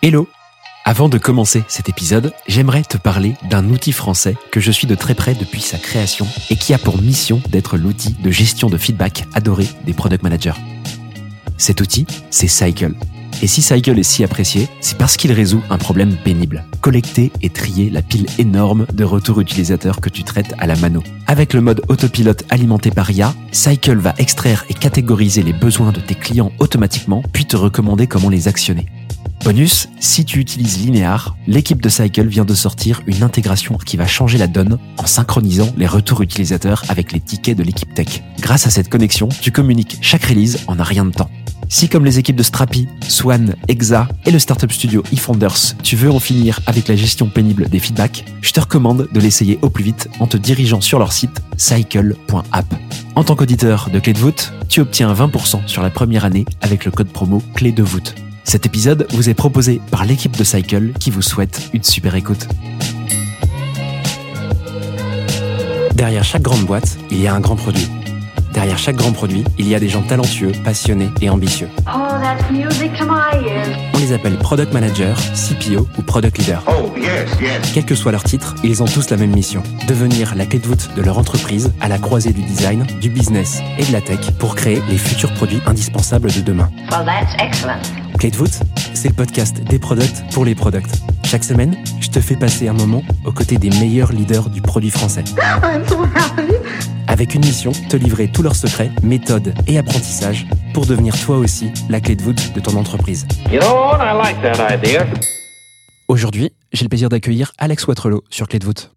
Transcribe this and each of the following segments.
Hello Avant de commencer cet épisode, j'aimerais te parler d'un outil français que je suis de très près depuis sa création et qui a pour mission d'être l'outil de gestion de feedback adoré des product managers. Cet outil, c'est Cycle. Et si Cycle est si apprécié, c'est parce qu'il résout un problème pénible. Collecter et trier la pile énorme de retours utilisateurs que tu traites à la mano. Avec le mode autopilote alimenté par IA, Cycle va extraire et catégoriser les besoins de tes clients automatiquement, puis te recommander comment les actionner. Bonus, si tu utilises Linear, l'équipe de Cycle vient de sortir une intégration qui va changer la donne en synchronisant les retours utilisateurs avec les tickets de l'équipe tech. Grâce à cette connexion, tu communiques chaque release en un rien de temps. Si comme les équipes de Strapi, Swan, Exa et le startup studio eFounders, tu veux en finir avec la gestion pénible des feedbacks, je te recommande de l'essayer au plus vite en te dirigeant sur leur site cycle.app. En tant qu'auditeur de Clé de voûte, tu obtiens 20% sur la première année avec le code promo Clé de voûte. Cet épisode vous est proposé par l'équipe de Cycle qui vous souhaite une super écoute. Derrière chaque grande boîte, il y a un grand produit. Derrière chaque grand produit, il y a des gens talentueux, passionnés et ambitieux. Oh, that's music to my ears. On les appelle Product Manager, CPO ou Product Leader. Oh, yes, yes. Quel que soit leur titre, ils ont tous la même mission. Devenir la clé de voûte de leur entreprise à la croisée du design, du business et de la tech pour créer les futurs produits indispensables de demain. Well, that's excellent. Clé de voûte, c'est le podcast des products pour les products. Chaque semaine, je te fais passer un moment aux côtés des meilleurs leaders du produit français. I'm so happy. Avec une mission, te livrer tous leurs secrets, méthodes et apprentissages pour devenir toi aussi la clé de voûte de ton entreprise. You know what? I like that idea. Aujourd'hui, j'ai le plaisir d'accueillir Alex Watrelot sur Clé de voûte.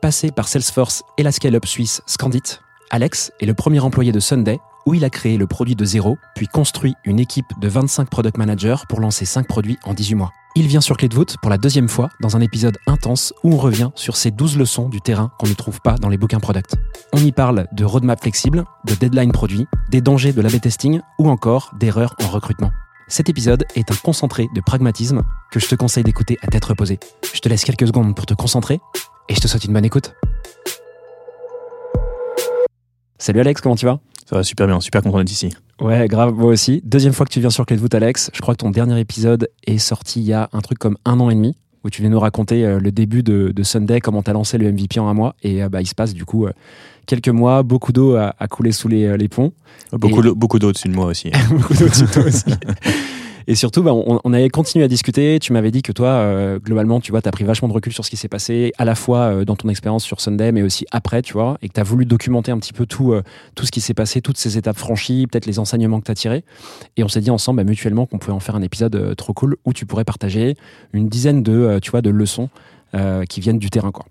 Passé par Salesforce et la scale-up suisse Scandit, Alex est le premier employé de Sunday où il a créé le produit de zéro, puis construit une équipe de 25 product managers pour lancer 5 produits en 18 mois. Il vient sur Clé de voûte pour la deuxième fois dans un épisode intense où on revient sur ces 12 leçons du terrain qu'on ne trouve pas dans les bouquins product. On y parle de roadmap flexible, de deadline produit, des dangers de l'AB testing ou encore d'erreurs en recrutement. Cet épisode est un concentré de pragmatisme que je te conseille d'écouter à tête reposée. Je te laisse quelques secondes pour te concentrer et je te souhaite une bonne écoute. Salut Alex, comment tu vas? Ça va super bien, super content d'être ici. Ouais, grave, moi aussi. Deuxième fois que tu viens sur Clé de voûte, Alex. Je crois que ton dernier épisode est sorti il y a un truc comme un an et demi, où tu viens nous raconter euh, le début de, de Sunday, comment tu as lancé le MVP en un mois. Et euh, bah, il se passe du coup euh, quelques mois, beaucoup d'eau a, a coulé sous les, les ponts. Beaucoup, Et- d'eau- beaucoup d'eau dessus de moi aussi. beaucoup d'eau dessus de toi aussi. Et surtout, bah, on, avait continué à discuter. Tu m'avais dit que toi, euh, globalement, tu vois, as pris vachement de recul sur ce qui s'est passé, à la fois euh, dans ton expérience sur Sunday, mais aussi après, tu vois, et que tu as voulu documenter un petit peu tout, euh, tout ce qui s'est passé, toutes ces étapes franchies, peut-être les enseignements que tu as tirés. Et on s'est dit ensemble, bah, mutuellement, qu'on pouvait en faire un épisode trop cool où tu pourrais partager une dizaine de, tu vois, de leçons qui viennent du terrain, quoi.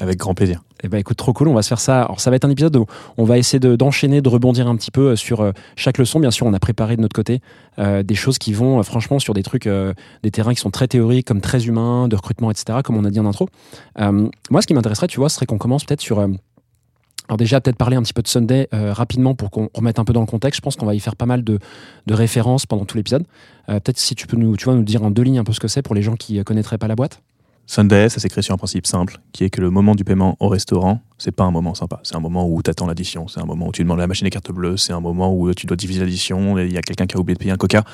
Avec grand plaisir. Eh ben écoute, trop cool, on va se faire ça. Alors ça va être un épisode où on va essayer de- d'enchaîner, de, rebondir un petit peu euh, sur euh, chaque leçon. Bien sûr, on a préparé de notre côté euh, des choses qui vont franchement sur des trucs, des terrains qui sont très théoriques, comme très humains, de recrutement, etc., comme on a dit en intro. Moi, ce qui m'intéresserait, tu vois, serait qu'on commence peut-être sur... alors déjà, peut-être parler un petit peu de Sunday rapidement pour qu'on remette un peu dans le contexte. Je pense qu'on va y faire pas mal de, références pendant tout l'épisode. Peut-être si tu peux nous, tu vois, nous dire en deux lignes un peu ce que c'est pour les gens qui ne connaîtraient pas la boîte. Sunday, ça s'écrit sur un principe simple, qui est que le moment du paiement au restaurant, c'est pas un moment sympa. C'est un moment où tu attends l'addition, c'est un moment où tu demandes la machine des cartes bleues, c'est un moment où tu dois diviser l'addition, il y a quelqu'un qui a oublié de payer un coca.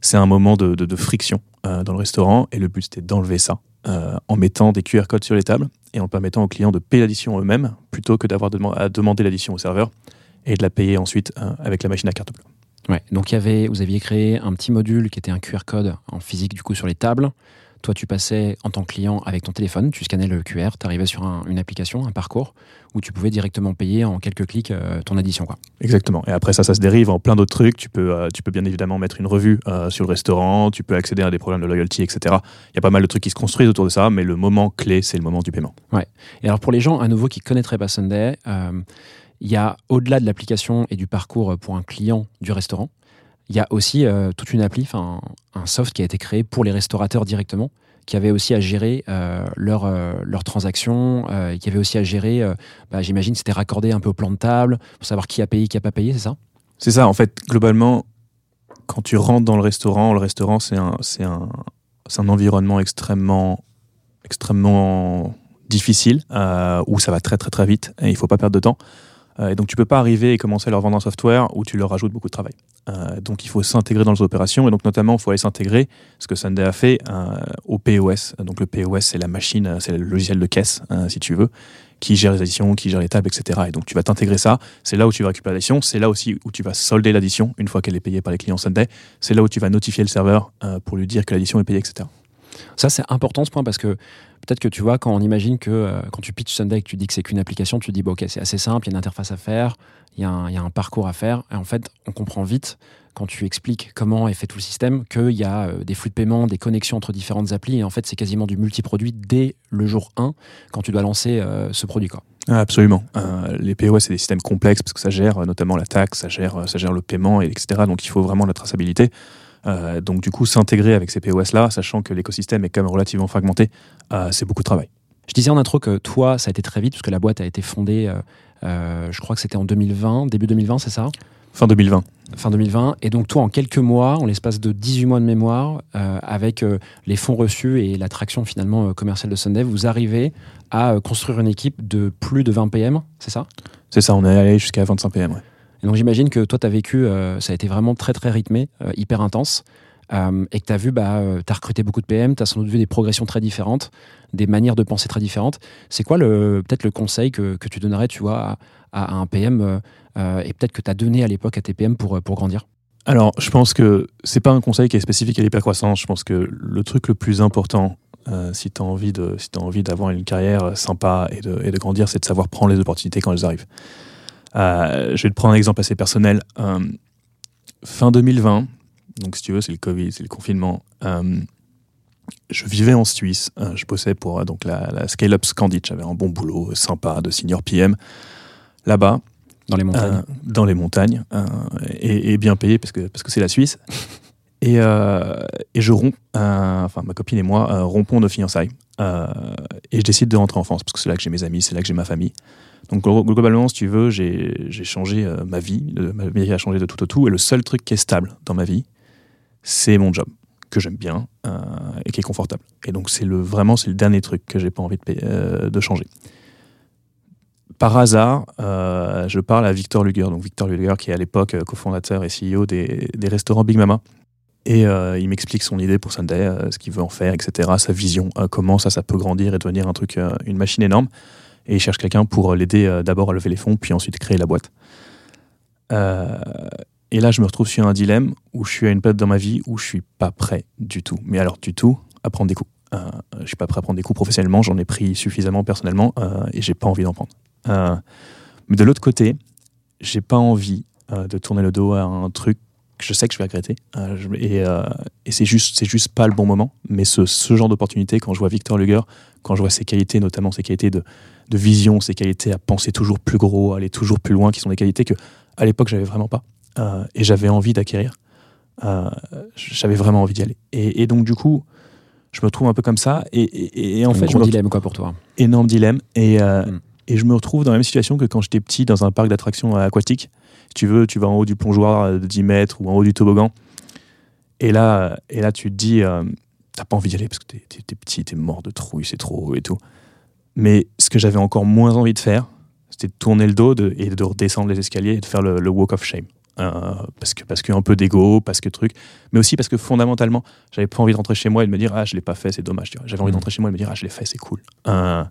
C'est un moment de, friction euh, dans le restaurant, et le but c'était d'enlever ça euh, en mettant des QR codes sur les tables et en permettant aux clients de payer l'addition eux-mêmes plutôt que d'avoir à demander l'addition au serveur et de la payer ensuite euh, avec la machine à carte bleue. Ouais, donc y avait, vous aviez créé un petit module qui était un QR code en physique du coup sur les tables. Toi, tu passais en tant que client avec ton téléphone, tu scannais le QR, tu arrivais sur un- une application, un parcours, où tu pouvais directement payer en quelques clics euh, ton addition. Quoi. Exactement. Et après ça, ça se dérive en plein d'autres trucs. Tu peux, euh, tu peux bien évidemment mettre une revue euh, sur le restaurant, tu peux accéder à des programmes de loyalty, etc. Il y a pas mal de trucs qui se construisent autour de ça, mais le moment clé, c'est le moment du paiement. Et alors pour les gens à nouveau qui ne connaîtraient pas Sunday, il y a au-delà de l'application et du parcours pour un client du restaurant, il y a aussi euh, toute une appli, enfin un soft qui a été créé pour les restaurateurs directement, qui avait aussi à gérer euh, leurs euh, transactions, euh, qui avait aussi à gérer, bah, j'imagine, c'était raccordé un peu au plan de table, pour savoir qui a payé, qui a pas payé, c'est ça? C'est ça, en fait, globalement, quand tu rentres dans le restaurant, le restaurant, c'est un, un, un environnement extrêmement, extrêmement difficile, où ça va très très très vite et il faut pas perdre de temps. Euh, et donc tu peux pas arriver et commencer à leur vendre un software où tu leur rajoutes beaucoup de travail. Euh, donc il faut s'intégrer dans les opérations et donc notamment il faut aller s'intégrer, ce que Sunday a fait, euh, au POS. Donc le POS c'est la machine, c'est le logiciel de caisse si tu veux, qui gère les additions, qui gère les tables, etc. Et donc tu vas t'intégrer ça, c'est là où tu vas récupérer l'addition, c'est là aussi où tu vas solder l'addition une fois qu'elle est payée par les clients Sunday, c'est là où tu vas notifier le serveur pour lui dire que l'addition est payée, etc. Ça, c'est important ce point parce que peut-être que tu vois, quand on imagine que euh, quand tu pitches Sunday et que tu dis que c'est qu'une application, tu dis, bon, ok, c'est assez simple, il y a une interface à faire, il y, a un- parcours à faire. Et en fait, on comprend vite quand tu expliques comment est fait tout le système qu'il y a euh, des flux de paiement, des connexions entre différentes applis. Et en fait, c'est quasiment du multiproduit dès le jour 1 quand tu dois lancer euh, ce produit. Ah, Absolument. Les POS, c'est des systèmes complexes parce que ça gère notamment la taxe, ça gère, ça gère le paiement, et etc. Donc il faut vraiment la traçabilité. Euh, donc du coup, s'intégrer avec ces POS-là, sachant que l'écosystème est quand même relativement fragmenté, euh, c'est beaucoup de travail. Je disais en intro que toi, ça a été très vite parce que la boîte a été fondée, euh, je crois que c'était en 2020, début 2020, c'est ça? Fin 2020. fin 2020. Et donc, toi, en quelques mois, en l'espace de 18 mois de mémoire, avec les fonds reçus et l'attraction finalement commerciale de Sunday, vous arrivez à construire une équipe de plus de 20 PM, c'est ça? C'est ça, on est allé jusqu'à 25 PM. ouais. Et donc, j'imagine que toi, tu as vécu, euh, ça a été vraiment très, très rythmé, euh, hyper intense. euh, et que tu as vu, bah, tu as recruté beaucoup de PM, tu as sans doute vu des progressions très différentes, des manières de penser très différentes. C'est quoi peut-être le conseil que, tu donnerais, tu vois, à, un PM et peut-être que tu as donné à l'époque à tes PM pour, pour grandir? Alors, je pense que c'est pas un conseil qui est spécifique à l'hypercroissance. Je pense que le truc le plus important, si tu as envie de, si d'avoir une carrière sympa et de grandir, c'est de savoir prendre les opportunités quand elles arrivent. Euh, je vais te prendre un exemple assez personnel. Euh, fin 2020, donc si tu veux, c'est le Covid, c'est le confinement. euh, je vivais en Suisse. je bossais pour donc la, la Scale Up Scandit. J'avais un bon boulot, sympa, de senior PM. Là-bas, dans les montagnes dans les montagnes et, et bien payé parce que parce que c'est la Suisse. Et, et je romps, enfin ma copine et moi rompons nos fiançailles et je décide de rentrer en France parce que c'est là que j'ai mes amis, c'est là que j'ai ma famille. Donc glo- globalement, si tu veux, j'ai changé euh, ma vie, ma vie a changé de tout au tout et le seul truc qui est stable dans ma vie, c'est mon job que j'aime bien euh, et qui est confortable. Et donc c'est le vraiment c'est le dernier truc que j'ai pas envie de, euh, changer par hasard, je parle à Victor Luger. Donc Victor qui est à l'époque cofondateur et CEO des, des restaurants Big Mama. Et il m'explique son idée pour Sunday, ce qu'il veut en faire, etc., sa vision, comment ça, ça peut grandir et devenir un truc, une machine énorme. Et il cherche quelqu'un pour euh, l'aider euh, d'abord à lever les fonds, puis ensuite créer la boîte. Euh, et là, je me retrouve sur un dilemme où je suis à une période dans ma vie où je suis pas prêt du tout. Mais alors du tout à prendre des coups. Euh, je suis pas prêt à prendre des coups professionnellement. J'en ai pris suffisamment personnellement euh, et j'ai pas envie d'en prendre. Mais de l'autre côté, j'ai pas envie de tourner le dos à un truc que je sais que je vais regretter. Euh, je- et euh, et c'est juste, c'est juste pas le bon moment. Mais ce, ce genre d'opportunité, quand je vois Victor Luger, quand je vois ses qualités, notamment ses qualités de, de vision, ses qualités à penser toujours plus gros, à aller toujours plus loin, qui sont des qualités que à l'époque j'avais vraiment pas. Euh, et j'avais envie d'acquérir. Euh, j'avais vraiment envie d'y aller. Et, et donc du coup, je me retrouve un peu comme ça. Et, en Un fait, je me dilemme quoi pour toi énorme dilemme. Et, euh, Mm. et je me retrouve dans la même situation que quand j'étais petit dans un parc d'attractions aquatiques. Si tu veux, tu vas en haut du plongeoir euh, de 10 mètres ou en haut du toboggan. Et là, euh, et là tu te dis, euh, t'as pas envie d'y aller parce que t'es, t'es- t'es petit, t'es mort de trouille, c'est trop haut et tout. Mais ce que j'avais encore moins envie de faire, c'était de tourner le dos de- et de redescendre les escaliers et de faire le, le walk of shame. Euh, parce que parce qu'un peu d'ego, parce que truc, mais aussi parce que fondamentalement, j'avais pas envie de rentrer chez moi et de me dire ah je l'ai pas fait, c'est dommage. J'avais envie de Mhm. rentrer chez moi et de me dire ah je l'ai fait, c'est cool. Euh,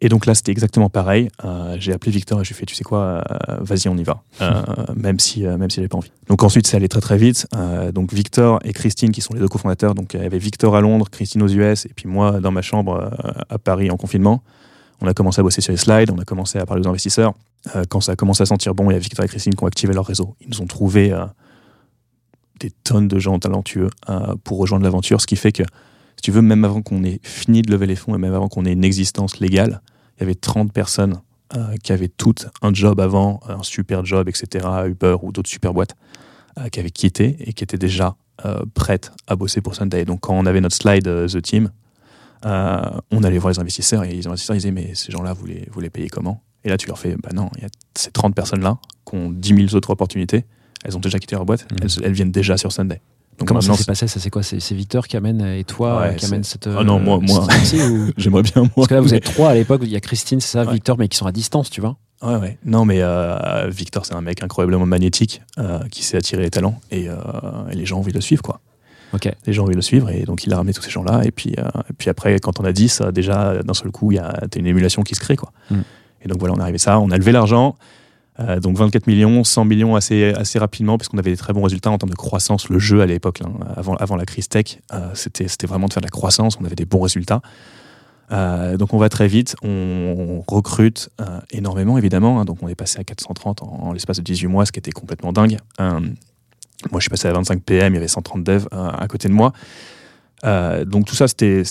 et donc là, c'était exactement pareil. Euh, j'ai appelé Victor et je lui ai fait, tu sais quoi, euh, vas-y, on y va, Euh, même si, même si j'avais pas envie. Donc ensuite, c'est allé très très vite. Donc Victor et Christine, qui sont les deux cofondateurs, donc il y avait Victor à Londres, Christine aux US, et puis moi dans ma chambre à Paris en confinement. On a commencé à bosser sur les slides, on a commencé à parler aux investisseurs. Quand ça a commencé à sentir bon, il y a Victor et Christine qui ont activé leur réseau. Ils nous ont trouvé des tonnes de gens talentueux pour rejoindre l'aventure, ce qui fait que, si tu veux, même avant qu'on ait fini de lever les fonds et même avant qu'on ait une existence légale, il y avait 30 personnes euh, qui avaient toutes un job avant, un super job, etc., Uber ou d'autres super boîtes, euh, qui avaient quitté et qui étaient déjà euh, prêtes à bosser pour Sunday. Donc quand on avait notre slide The Team, on allait voir les investisseurs et les investisseurs ils disaient mais ces gens-là, vous les, vous les payez comment? Et là tu leur fais, bah non, il y a ces 30 personnes-là qui ont 10 000 autres opportunités, elles ont déjà quitté leur boîte, elles, elles viennent déjà sur Sunday. Donc Comment ça s'est passé Ça c'est quoi C'est Victor qui amène et toi Ouais, euh, qui amène cette. Ah non, moi- moi. ou- J'aimerais bien moi. Parce que là vous mais- êtes trois à l'époque. Il y a Christine, c'est ça, Ouais. Victor, mais qui sont à distance, tu vois. Ouais, ouais. Non, mais euh, Victor, c'est un mec incroyablement magnétique euh, qui sait attirer les talents et, euh, et les gens ont envie de le suivre, quoi. Ok. Les gens ont envie de le suivre et donc il a ramené tous ces gens-là. Et puis, euh, et puis après, quand on a 10, euh, déjà, d'un seul coup, il y a t'as une émulation qui se crée, quoi. Mm. Et donc voilà, on est arrivé à ça. On a levé l'argent. Euh, donc 24 millions, 100 millions assez, assez rapidement, parce qu'on avait des très bons résultats en termes de croissance. Le jeu à l'époque, là, avant, avant la crise tech, euh, c'était c'était vraiment de faire de la croissance. On avait des bons résultats. Euh, donc on va très vite, on, recrute énormément évidemment, hein. donc on est passé à 430 en, en l'espace de 18 mois, ce qui était complètement dingue. Moi je suis passé à 25 PM, il y avait 130 devs à côté de moi. Euh, donc tout ça c'était-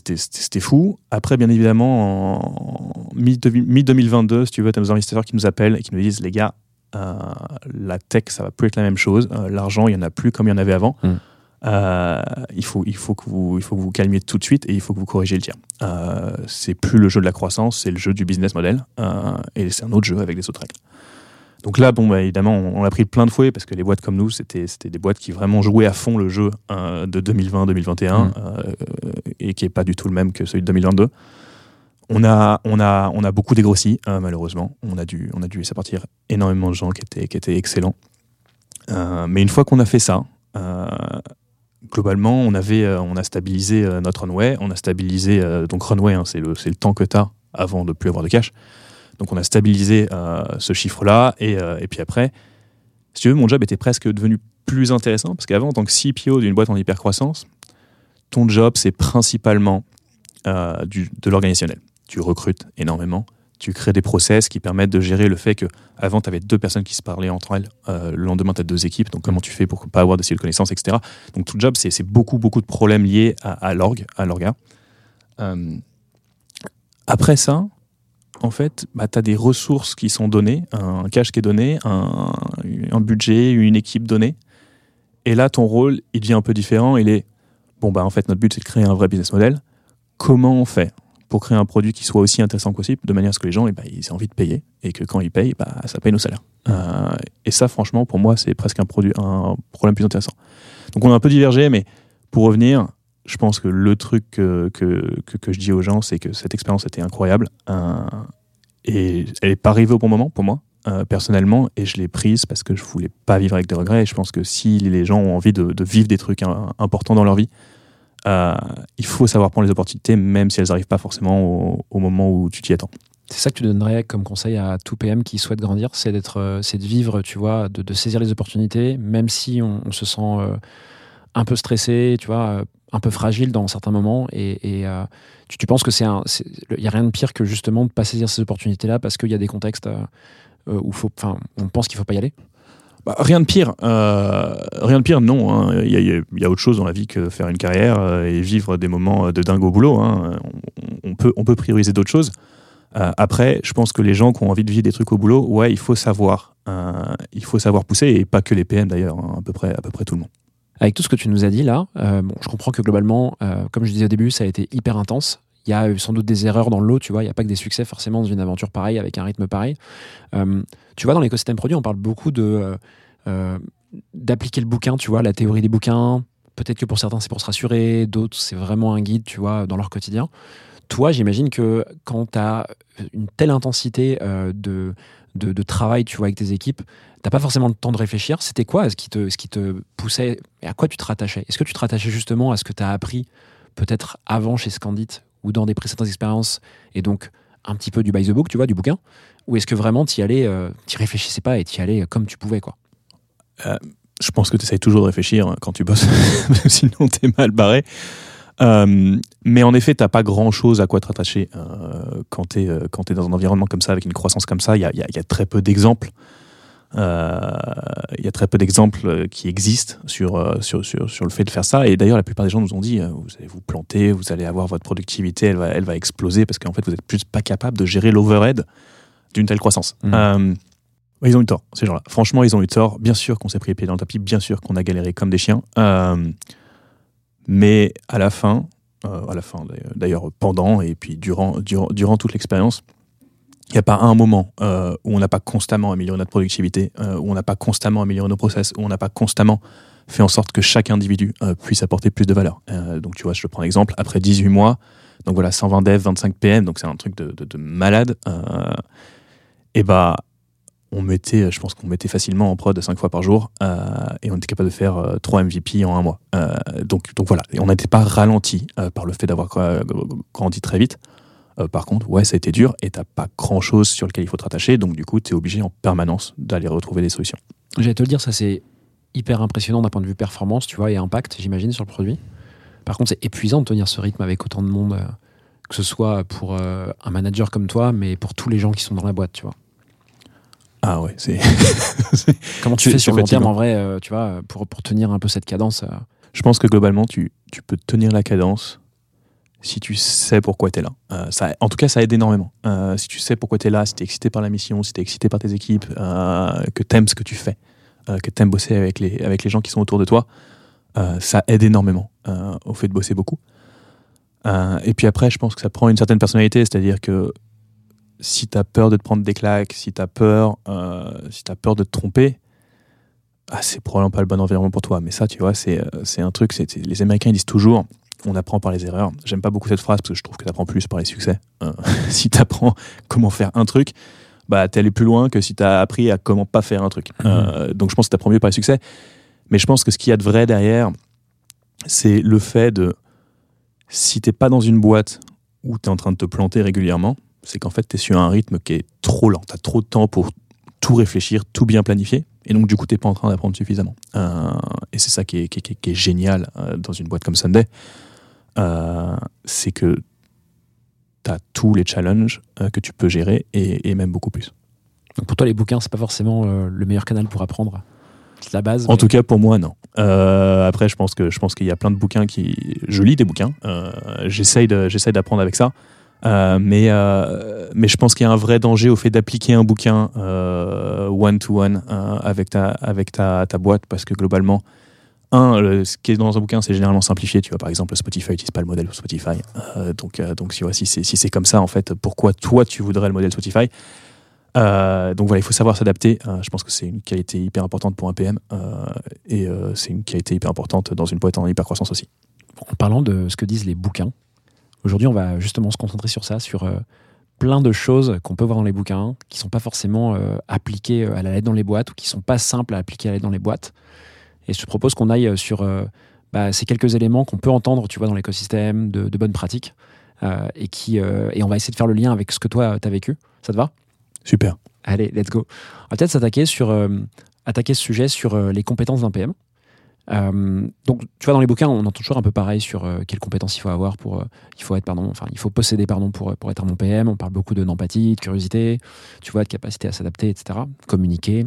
fou. Après bien évidemment en mi-2022, si tu veux, tu as nos investisseurs qui nous appellent et qui nous disent les gars, euh, la tech ça va plus être la même chose, Euh, l'argent il y en a plus comme il y en avait avant. Mm. Il, faut, il, faut que vous, il faut que vous calmiez tout de suite et il faut que vous corrigiez le tir. C'est plus le jeu de la croissance, c'est le jeu du business model et c'est un autre jeu avec des autres règles. Donc là, bon, bah, évidemment, on, on l'a pris plein de fouet parce que les boîtes comme nous, c'était des boîtes qui vraiment jouaient à fond le jeu euh, de 2020-2021 Mm. euh, et qui est pas du tout le même que celui de 2022. On a, on a, on a beaucoup dégrossi, euh, malheureusement. On a, dû, on a dû laisser partir énormément de gens qui étaient, qui étaient excellents. Mais une fois qu'on a fait ça, globalement, on, avait, on a stabilisé notre runway. On a stabilisé, donc runway, hein, c'est le, c'est le temps que tu as avant de plus avoir de cash. Donc on a stabilisé euh, ce chiffre-là. Et, euh, et puis après, si tu veux, mon job était presque devenu plus intéressant parce qu'avant, en tant que CPO d'une boîte en hypercroissance, ton job, c'est principalement euh, de l'organisationnel. Tu recrutes énormément, tu crées des process qui permettent de gérer le fait que avant tu avais deux personnes qui se parlaient entre elles, le lendemain tu as deux équipes, donc comment tu fais pour pas avoir de de connaissances, etc. Donc ton job, c'est beaucoup, beaucoup de problèmes liés à, à l'org, à l'orga. Après ça, en fait, bah, tu as des ressources qui sont données, un cash qui est donné, un, budget, une équipe donnée. Et là, ton rôle, il devient un peu différent. Il est, bon, bah, en fait, notre but, c'est de créer un vrai business model. Comment on fait pour créer un produit qui soit aussi intéressant que possible, de manière à ce que les gens eh ben, ils aient envie de payer et que quand ils payent, bah, ça paye nos salaires. Euh, et ça, franchement, pour moi, c'est presque un, produit, un problème plus intéressant. Donc, on a un peu divergé, mais pour revenir, je pense que le truc que, que, je dis aux gens, c'est que cette expérience était incroyable. Euh, et elle n'est pas arrivée au bon moment pour moi, euh, personnellement, et je l'ai prise parce que je voulais pas vivre avec des regrets. Et je pense que si les gens ont envie de, vivre des trucs hein, importants dans leur vie, euh, il faut savoir prendre les opportunités, même si elles n'arrivent pas forcément au, moment où tu t'y attends. C'est ça que tu donnerais comme conseil à tout PM qui souhaite grandir, c'est d'être, euh, c'est de vivre, tu vois, de, saisir les opportunités, même si on, se sent euh, un peu stressé, tu vois, euh, un peu fragile dans certains moments. Et, euh, tu, penses que c'est il y a rien de pire que justement de pas saisir ces opportunités-là parce qu'il y a des contextes euh, euh, où faut, on pense qu'il faut pas y aller? Bah, rien de pire. Rien de pire, non. hein. Il y, a- autre chose dans la vie que faire une carrière et vivre des moments de dingue au boulot. hein. On, peut, on peut prioriser d'autres choses. Après, je pense que les gens qui ont envie de vivre des trucs au boulot, ouais, il faut savoir. il faut savoir pousser, et pas que les PM d'ailleurs, hein, à, peu près, à peu près tout le monde. Avec tout ce que tu nous as dit là, euh, bon, je comprends que globalement, euh, comme je disais au début, ça a été hyper intense. Il y a eu sans doute des erreurs dans le lot, tu vois. Il n'y a pas que des succès forcément dans une aventure pareille avec un rythme pareil. Euh, tu vois, dans l'écosystème produit, on parle beaucoup de d'appliquer le bouquin, tu vois, la théorie des bouquins. Peut-être que pour certains c'est pour se rassurer, d'autres c'est vraiment un guide, tu vois, dans leur quotidien. Toi, j'imagine que quand tu as une telle intensité de, de, de travail, tu vois, avec tes équipes, t'as pas forcément le temps de réfléchir. C'était quoi ce qui te, ce qui te poussait et à quoi tu te rattachais? Est-ce que tu te rattachais justement à ce que tu as appris peut-être avant chez Scandit ou dans des précédentes expériences et donc un petit peu du by the book, tu vois, du bouquin? Ou est-ce que vraiment tu y allais, euh, t'y réfléchissais pas et tu y allais comme tu pouvais, quoi? Je pense que tu essayes toujours de réfléchir quand tu bosses, sinon tu es mal barré. Euh, mais en effet, tu n'as pas grand-chose à quoi te rattacher euh, quand tu es, dans un environnement comme ça, avec une croissance comme ça. Il y a, y y a très peu d'exemples. Euh, Il y a très peu d'exemples qui existent sur, euh, sur, sur, sur, le fait de faire ça. Et d'ailleurs, la plupart des gens nous ont dit, euh, vous allez vous planter, vous allez avoir votre productivité, elle va, elle va exploser, parce qu'en fait, vous n'êtes plus pas capable de gérer l'overhead d'une telle croissance. Mmh. ils ont eu tort, ces gens-là. Franchement, ils ont eu tort. Bien sûr qu'on s'est pris les pieds dans le tapis, bien sûr qu'on a galéré comme des chiens. Euh, mais à la fin, euh, à la fin d'ailleurs pendant et puis durant, durant, durant toute l'expérience, il n'y a pas un moment euh, où on n'a pas constamment amélioré notre productivité, euh, où on n'a pas constamment amélioré nos process, où on n'a pas constamment fait en sorte que chaque individu euh, puisse apporter plus de valeur. Donc tu vois, je te prends un exemple, après 18 mois, donc voilà, 120 dev, 25 PM, donc c'est un truc de, de- de malade. et bah, on mettait, je pense qu'on mettait facilement en prod 5 fois par jour, et on était capable de faire euh, 3 MVP en un mois. Donc, voilà, on n'était pas ralenti par le fait d'avoir grandi très vite. Euh, par contre, ouais, ça a été dur, et t'as pas grand chose sur lequel il faut te rattacher, donc du coup, tu es obligé en permanence d'aller retrouver des solutions. J'allais te le dire, ça c'est hyper impressionnant d'un point de vue performance, tu vois, et impact, j'imagine, sur le produit. Par contre, c'est épuisant de tenir ce rythme avec autant de monde, euh, que ce soit pour euh, un manager comme toi, mais pour tous les gens qui sont dans la boîte, tu vois. Ah ouais, c'est. Comment tu fais sur le long terme, en vrai, tu vois, pour, pour tenir un peu cette cadence Je pense que globalement, tu, tu peux tenir la cadence si tu sais pourquoi tu es là. Euh, en tout cas, ça aide énormément. Euh, si tu sais pourquoi tu es là, si tu es excité par la mission, si tu es excité par tes équipes, euh, que tu aimes ce que tu fais, que tu aimes bosser avec les, avec les gens qui sont autour de toi, ça aide énormément au fait de bosser beaucoup. Et puis après, je pense que ça prend une certaine personnalité, c'est-à-dire que si tu as peur de te prendre des claques, si tu as peur, si tu peur de te tromper, ah, c'est probablement pas le bon environnement pour toi. Mais ça, tu vois, c'est un truc, les Américains ils disent toujours, on apprend par les erreurs. J'aime pas beaucoup cette phrase parce que je trouve que tu apprends plus par les succès. Euh, si tu apprends comment faire un truc, bah, tu allé plus loin que si tu as appris à comment pas faire un truc. Euh, donc je pense que tu apprends mieux par les succès. Mais je pense que ce qu'il y a de vrai derrière, c'est le fait de, si t'es pas dans une boîte où tu es en train de te planter régulièrement, c'est qu'en fait, tu es sur un rythme qui est trop lent. Tu as trop de temps pour tout réfléchir, tout bien planifier. Et donc, du coup, tu pas en train d'apprendre suffisamment. Euh, et c'est ça qui est, qui, est- qui est- génial dans une boîte comme Sunday. Euh, c'est que tu as tous les challenges euh, que tu peux gérer et, et même beaucoup plus. Donc pour toi, les bouquins, c'est pas forcément euh, le meilleur canal pour apprendre. C'est la base. En mais- tout cas, pour moi, non. Après, je pense que je pense qu'il y a plein de bouquins qui. Je lis des bouquins. J'essaye d'apprendre avec ça. Mais mais je pense qu'il y a un vrai danger au fait d'appliquer un bouquin one to one avec ta avec ta, ta boîte parce que globalement. Un, ce qui est dans un bouquin, c'est généralement simplifié. Tu vois, par exemple, Spotify n'utilise pas le modèle Spotify. Euh, donc, euh, donc, si c'est comme ça, en fait, pourquoi toi tu voudrais le modèle Spotify? Euh, donc voilà, il faut savoir s'adapter. Euh, je pense que c'est une qualité hyper importante pour un PM euh, et c'est une qualité hyper importante dans une boîte en hyper croissance aussi. En parlant de ce que disent les bouquins, aujourd'hui, on va justement se concentrer sur ça, sur plein de choses qu'on peut voir dans les bouquins, qui sont pas forcément appliquées à la lettre dans les boîtes ou qui sont pas simples à appliquer à la lettre dans les boîtes. Et je te propose qu'on aille euh, sur euh, bah, ces quelques éléments qu'on peut entendre, tu vois, dans l'écosystème, de, de bonnes pratiques, euh, et qui euh, et on va essayer de faire le lien avec ce que toi tu as vécu. Ça te va? Super. Allez, let's go. On va peut-être s'attaquer sur attaquer ce sujet sur les compétences d'un PM. Euh, donc, tu vois, dans les bouquins, on entend toujours un peu pareil sur euh, quelles compétences il faut avoir pour, euh, il faut être, pardon, enfin, il faut posséder, pardon, pour, pour être un bon PM. On parle beaucoup de d'empathie, de curiosité, tu vois, de capacité à s'adapter, etc. Communiquer.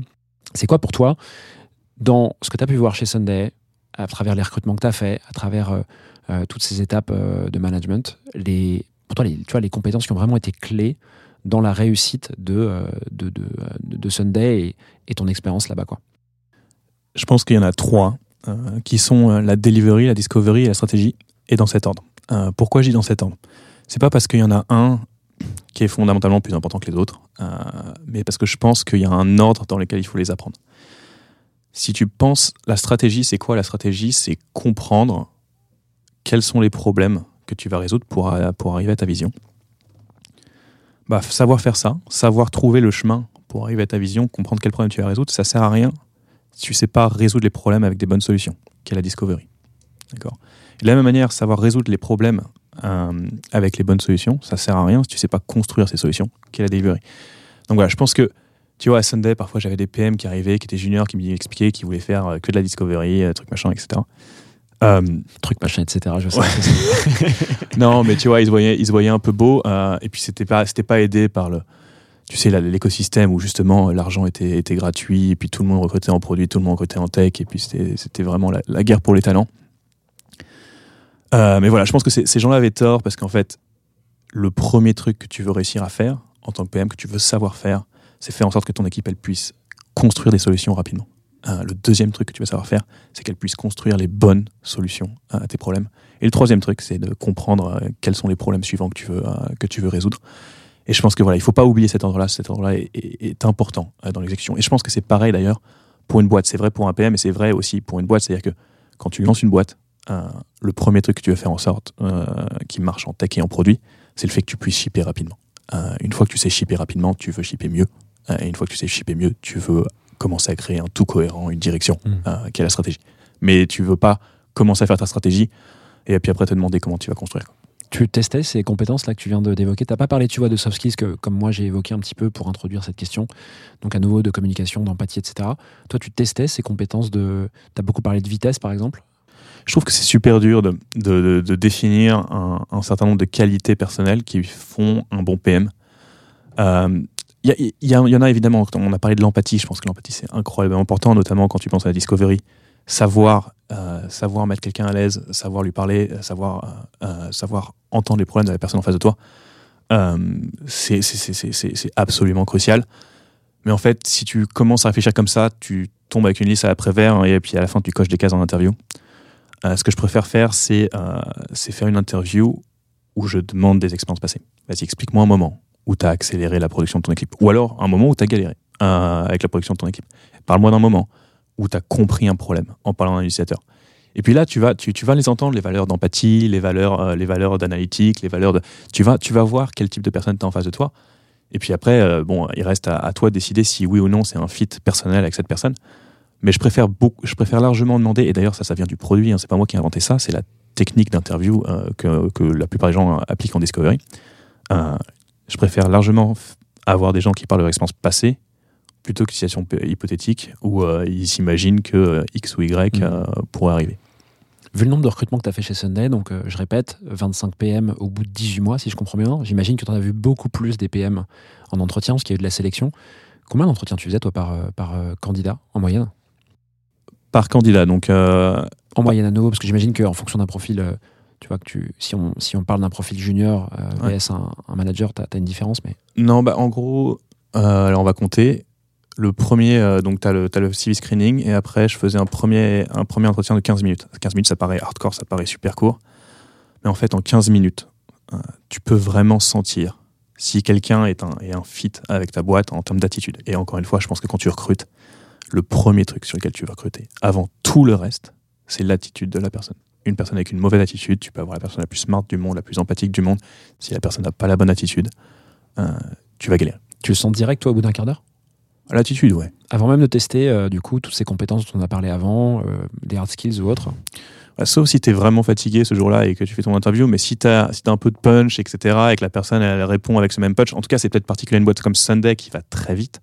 C'est quoi pour toi, dans ce que tu as pu voir chez Sunday, à travers les recrutements que tu as fait, à travers euh, euh, toutes ces étapes euh, de management, pour toi, les, tu vois, les compétences qui ont vraiment été clés dans la réussite de, de, de, Sunday et, ton expérience là-bas, quoi. Je pense qu'il y en a trois qui sont la delivery, la discovery et la stratégie, et dans cet ordre. Pourquoi dis dans cet ordre? C'est pas parce qu'il y en a un qui est fondamentalement plus important que les autres, mais parce que je pense qu'il y a un ordre dans lequel il faut les apprendre. Si tu penses, la stratégie, c'est quoi La stratégie, c'est comprendre quels sont les problèmes que tu vas résoudre pour, pour arriver à ta vision. Bah, savoir faire ça, savoir trouver le chemin pour arriver à ta vision, comprendre quel problème tu vas résoudre, ça sert à rien si tu sais pas résoudre les problèmes avec des bonnes solutions, qui est la discovery. D'accord? De la même manière, savoir résoudre les problèmes euh, avec les bonnes solutions, ça sert à rien si tu sais pas construire ces solutions, qui est la delivery. Donc voilà, je pense que, tu vois, à Sunday, parfois j'avais des PM qui arrivaient, qui étaient juniors, qui m'expliquaient qu'ils voulaient faire euh, que de la discovery, euh, truc machin, etc. Euh, Truc, machin, etc. Je sais. Ouais. non, mais tu vois, ils se voyaient, ils se voyaient un peu beaux, euh, et puis c'était pas, c'était pas aidé par le, tu sais, l'écosystème où justement l'argent était, était gratuit, et puis tout le monde recrutait en produit, tout le monde recrutait en tech, et puis c'était, vraiment la, la guerre pour les talents. Euh, mais voilà, je pense que ces gens-là avaient tort parce qu'en fait, le premier truc que tu veux réussir à faire en tant que PM, que tu veux savoir faire, c'est faire en sorte que ton équipe elle puisse construire des solutions rapidement. Euh, le deuxième truc que tu vas savoir faire, c'est qu'elle puisse construire les bonnes solutions à tes problèmes. Et le troisième truc, c'est de comprendre euh, quels sont les problèmes suivants que tu veux, euh, que tu veux résoudre. Et je pense que voilà, il faut pas oublier cet ordre-là. Cet ordre-là est, important euh, dans l'exécution. Et je pense que c'est pareil d'ailleurs pour une boîte. C'est vrai pour un PM et c'est vrai aussi pour une boîte. C'est-à-dire que quand tu lances une boîte, euh, le premier truc que tu veux faire en sorte euh, qui marche en tech et en produit, c'est le fait que tu puisses shipper rapidement. Euh, une fois que tu sais shipper rapidement, tu veux shipper mieux. Euh, et une fois que tu sais shipper mieux, tu veux commencer à créer un tout cohérent, une direction, Mm. euh, qui est la stratégie. Mais tu veux pas commencer à faire ta stratégie et puis après te demander comment tu vas construire. quoi. Tu testais ces compétences-là que tu viens d'évoquer? Tu n'as pas parlé, tu vois, de soft skills que, comme moi, j'ai évoqué un petit peu pour introduire cette question. Donc, à nouveau, de communication, d'empathie, etc. Toi, tu testais ces compétences de. Tu as beaucoup parlé de vitesse, par exemple? Je trouve que c'est super dur de, de- de- de définir un, un certain nombre de qualités personnelles qui font un bon PM. Euh, Il y, en a évidemment, on a parlé de l'empathie, je pense que l'empathie c'est incroyablement important, notamment quand tu penses à la discovery. Savoir, euh, savoir mettre quelqu'un à l'aise, savoir lui parler, savoir, euh, euh, savoir entendre les problèmes de la personne en face de toi, c'est absolument crucial. Mais en fait, si tu commences à réfléchir comme ça, tu tombes avec une liste à l'après-vert et puis à la fin tu coches des cases en interview. Ce que je préfère faire, c'est faire une interview où je demande des expériences passées. Vas-y, explique-moi un moment où tu as accéléré la production de ton équipe. Ou alors un moment où tu as galéré euh, avec la production de ton équipe. Parle-moi d'un moment où tu as compris un problème en parlant d'un utilisateur. Et puis là, tu vas, tu, vas les entendre, les valeurs d'empathie, les valeurs, euh, les valeurs d'analytique, les valeurs de... Tu vas, tu vas voir quel type de personne tu as en face de toi. Et puis après, euh, bon, il reste à, toi de décider si oui ou non c'est un fit personnel avec cette personne. Mais je préfère, beaucoup, je préfère largement demander, et d'ailleurs ça, ça vient du produit, hein, c'est pas moi qui ai inventé ça, c'est la technique d'interview que, la plupart des gens appliquent en discovery. Je préfère largement avoir des gens qui parlent de leur expérience passée plutôt que de situations p- hypothétiques où euh, ils s'imaginent que euh, X ou Y Mhm. euh, pourrait arriver. Vu le nombre de recrutements que tu as fait chez Sunday, donc je répète, 25 PM au bout de 18 mois, si je comprends bien. J'imagine que tu en as vu beaucoup plus des PM en entretien, parce qu'il y a eu de la sélection. Combien d'entretiens tu faisais, toi, par, par candidat, en moyenne? Par candidat, donc En moyenne à nouveau, parce que j'imagine qu'en fonction d'un profil, tu vois, que tu, si, on, si on parle d'un profil junior euh, Ouais. VS un, un manager, tu as, une différence, mais Non, bah, en gros, euh, alors on va compter. Le premier, euh, donc tu as, le le CV screening, et après, je faisais un premier, un premier entretien de 15 minutes. 15 minutes, ça paraît hardcore, ça paraît super court. Mais en fait, en 15 minutes, euh, tu peux vraiment sentir si quelqu'un est un, est un fit avec ta boîte en termes d'attitude. Et encore une fois, je pense que quand tu recrutes, le premier truc sur lequel tu vas recruter, avant tout le reste, c'est l'attitude de la personne. Une personne avec une mauvaise attitude, tu peux avoir la personne la plus smart du monde, la plus empathique du monde. Si la personne n'a pas la bonne attitude, euh, tu vas galérer. tu le sens direct, toi, au bout d'un quart d'heure? L'attitude, ouais. Avant même de tester, euh, du coup, toutes ces compétences dont on a parlé avant, euh, des hard skills ou autres. Ouais, Sauf si tu es vraiment fatigué ce jour-là et que tu fais ton interview, mais si tu as, si as un peu de punch, etc., et que la personne elle répond avec ce même punch, en tout cas, c'est peut-être particulier à une boîte comme Sunday qui va très vite.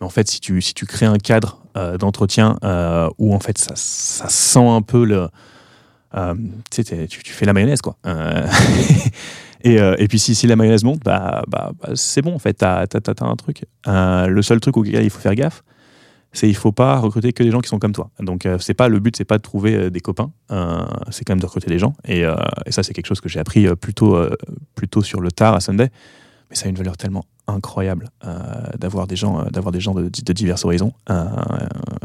Mais en fait, si tu, si tu crées un cadre euh, d'entretien euh, où en fait ça, ça sent un peu le. euh, tu, tu, fais la mayonnaise, quoi. Et, puis si, si la mayonnaise monte, bah, bah, bah, c'est bon, en fait, t'as as, un truc. Le seul truc auquel il faut faire gaffe, c'est il faut pas recruter que des gens qui sont comme toi. Donc c'est pas le but, c'est pas de trouver des copains, c'est quand même de recruter des gens. Et, et ça c'est quelque chose que j'ai appris plutôt plutôt sur le tard à Sunday. Mais ça a une valeur tellement incroyable euh, d'avoir des gens, euh, d'avoir des gens de, de divers horizons, euh,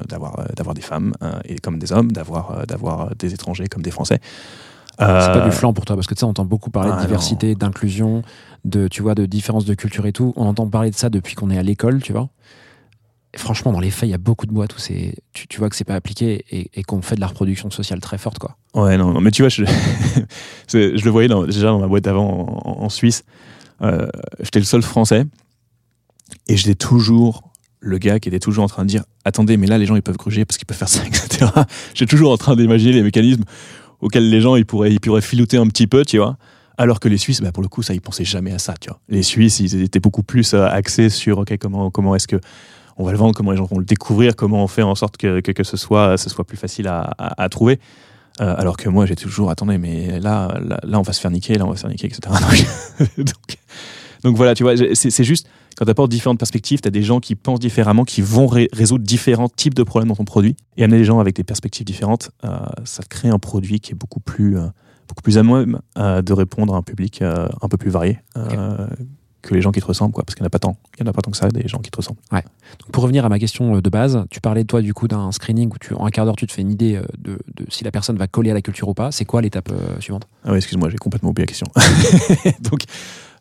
d'avoir d'avoir des femmes et comme des hommes, d'avoir d'avoir des étrangers comme des Français. C'est pas du flanc pour toi, parce que tu sais, on entend beaucoup parler ah, de diversité, d'inclusion, de, tu vois, de différence de culture et tout. On entend parler de ça depuis qu'on est à l'école, tu vois. Et franchement, dans les faits, il y a beaucoup de boîtes où c'est, tu, tu vois que c'est pas appliqué et, et qu'on fait de la reproduction sociale très forte, quoi. Ouais, non, non, mais tu vois, je, le voyais dans- déjà dans ma boîte d'avant en, en Suisse. Euh, J'étais le seul français et j'étais toujours le gars qui était toujours en train de dire Attendez, mais là, les gens, ils peuvent gruger parce qu'ils peuvent faire ça, etc. J'étais toujours en train d'imaginer les mécanismes auxquels les gens, ils pourraient, ils filouter un petit peu, tu vois. Alors que les Suisses, bah, pour le coup, ça, ils pensaient jamais à ça, tu vois. Les Suisses, ils étaient beaucoup plus euh, axés sur OK, comment, comment est-ce que on va le vendre, comment les gens vont le découvrir, comment on fait en sorte que, que, que ce, soit, ce soit plus facile à, trouver. Euh, alors que moi, j'ai toujours, attendez, mais là, là, on va se faire niquer, là, on va se faire niquer, etc. Donc, donc voilà, tu vois, c'est juste, quand tu apportes différentes perspectives, tu as des gens qui pensent différemment, qui vont ré- résoudre différents types de problèmes dans ton produit. Et amener des gens avec des perspectives différentes, euh, ça crée un produit qui est beaucoup plus, euh, beaucoup plus à même euh, de répondre à un public un peu plus varié. Que les gens qui te ressemblent, quoi, parce qu'il n'y en a pas tant. Il n'y en a pas tant que ça, des gens qui te ressemblent. Donc, pour revenir à ma question euh, de base, tu parlais toi du coup d'un screening où tu, en un quart d'heure tu te fais une idée euh, de, de si la personne va coller à la culture ou pas. C'est quoi l'étape euh, suivante? Ah oui, excuse-moi, j'ai complètement oublié la question. Donc,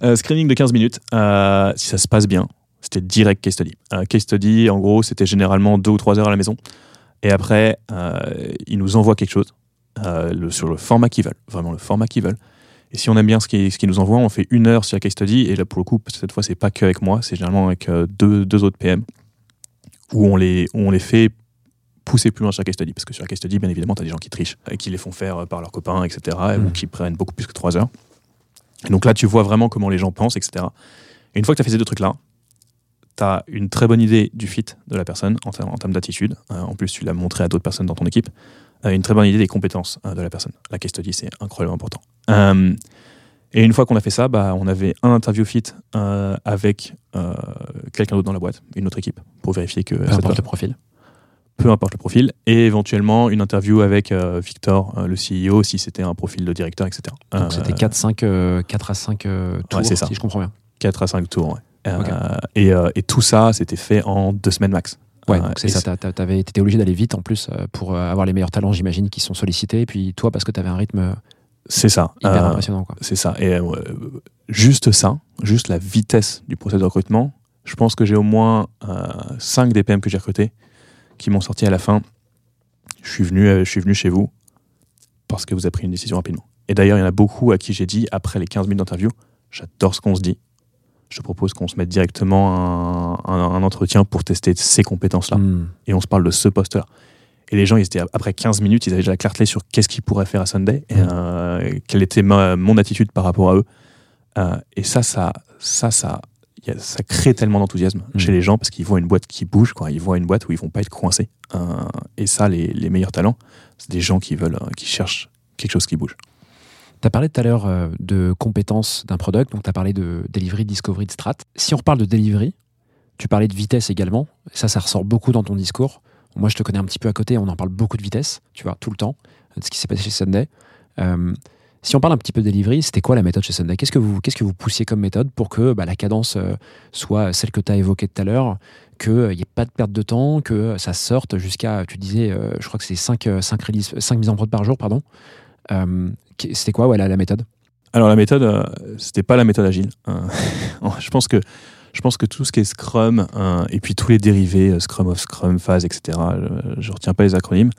euh, screening de 15 minutes. Euh, si ça se passe bien, C'était direct case study. Case study, en gros, c'était généralement deux ou trois heures à la maison. Et après, ils nous envoient quelque chose le- sur le format qu'ils veulent, vraiment le format qu'ils veulent. Et si on aime bien ce qu'ils ce qu'ils nous envoient, on fait une heure sur la case study. Et là, pour le coup, cette fois, c'est pas que avec moi, c'est généralement avec euh, deux, deux autres PM où on les, on les fait pousser plus loin sur la case study. Parce que sur la case study, bien évidemment, tu as des gens qui trichent et qui les font faire euh, par leurs copains, etc. et- Mhm. ou qui prennent beaucoup plus que trois heures. Et donc là, tu vois vraiment comment les gens pensent, etc. Et une fois que tu as fait ces deux trucs-là, tu as une très bonne idée du fit de la personne en, termes- en termes d'attitude. Euh, en plus, tu l'as montré à d'autres personnes dans ton équipe. Une très bonne idée des compétences euh, de la personne. La case study, c'est incroyablement important. Euh, et une fois qu'on a fait ça, bah, on avait un interview fit euh, avec euh, quelqu'un d'autre dans la boîte, une autre équipe, pour vérifier que Peu importe le profil. peu importe le profil, et éventuellement une interview avec Victor, le CEO, si c'était un profil de directeur, etc. Donc c'était 4, 5, euh, 4 à 5 euh, tours, Ouais, c'est ça. si je comprends bien. 4 à 5 tours. ouais. Et, et tout ça, c'était fait en deux semaines max. Ouais, Euh, c'est ça. T'avais été obligé d'aller vite en plus euh, pour euh, avoir les meilleurs talents, j'imagine, qui sont sollicités. Et puis toi, parce que tu avais un rythme euh, C'est ça. hyper impressionnant. C'est ça. Et juste ça, juste la vitesse du processus de recrutement, je pense que j'ai au moins 5 DPM que j'ai recrutés qui m'ont sorti à la fin. Je suis venu, je suis venu chez vous parce que vous avez pris une décision rapidement. Et d'ailleurs, il y en a beaucoup à qui j'ai dit, après les 15 minutes d'interview, j'adore ce qu'on se dit. Je te propose qu'on se mette directement un, un- un entretien pour tester ces compétences-là. Hmm. Et on se parle de ce poste-là. Et les gens, ils étaient, après 15 minutes, ils avaient déjà la clarté sur qu'est-ce qu'ils pourraient faire à Sunday, et, Mhm. euh, quelle était ma- mon attitude par rapport à eux. Euh, et ça, ça, ça, ça, y a- ça crée tellement d'enthousiasme Mhm. chez les gens parce qu'ils voient une boîte qui bouge, quoi. Ils voient une boîte où ils vont pas être coincés. Euh, et ça, les, les meilleurs talents, c'est des gens qui veulent, qui cherchent quelque chose qui bouge. Tu as parlé tout à l'heure euh, de compétences d'un product, donc tu as parlé de delivery, discovery, de strat. Si on reparle de delivery, tu parlais de vitesse également. Ça, ça ressort beaucoup dans ton discours. Moi, je te connais un petit peu à côté, on en parle beaucoup de vitesse, tu vois, tout le temps, de ce qui s'est passé chez Sunday. Euh, si on parle un petit peu de delivery, c'était quoi la méthode chez Sunday? Qu'est-ce que vous, que vous poussiez comme méthode pour que bah, la cadence euh, soit celle que tu as évoquée tout à l'heure, qu'il n'y ait pas de perte de temps, que ça sorte jusqu'à, tu disais, euh, je crois que c'est 5, releases, 5 mises en prod par jour, pardon. C'était quoi ouais, la, méthode? Alors la méthode, euh, c'était pas la méthode agile. Euh, je pense que je pense que tout ce qui est Scrum euh, et puis tous les dérivés euh, Scrum of Scrum, Phase, etc. Je, je retiens pas les acronymes.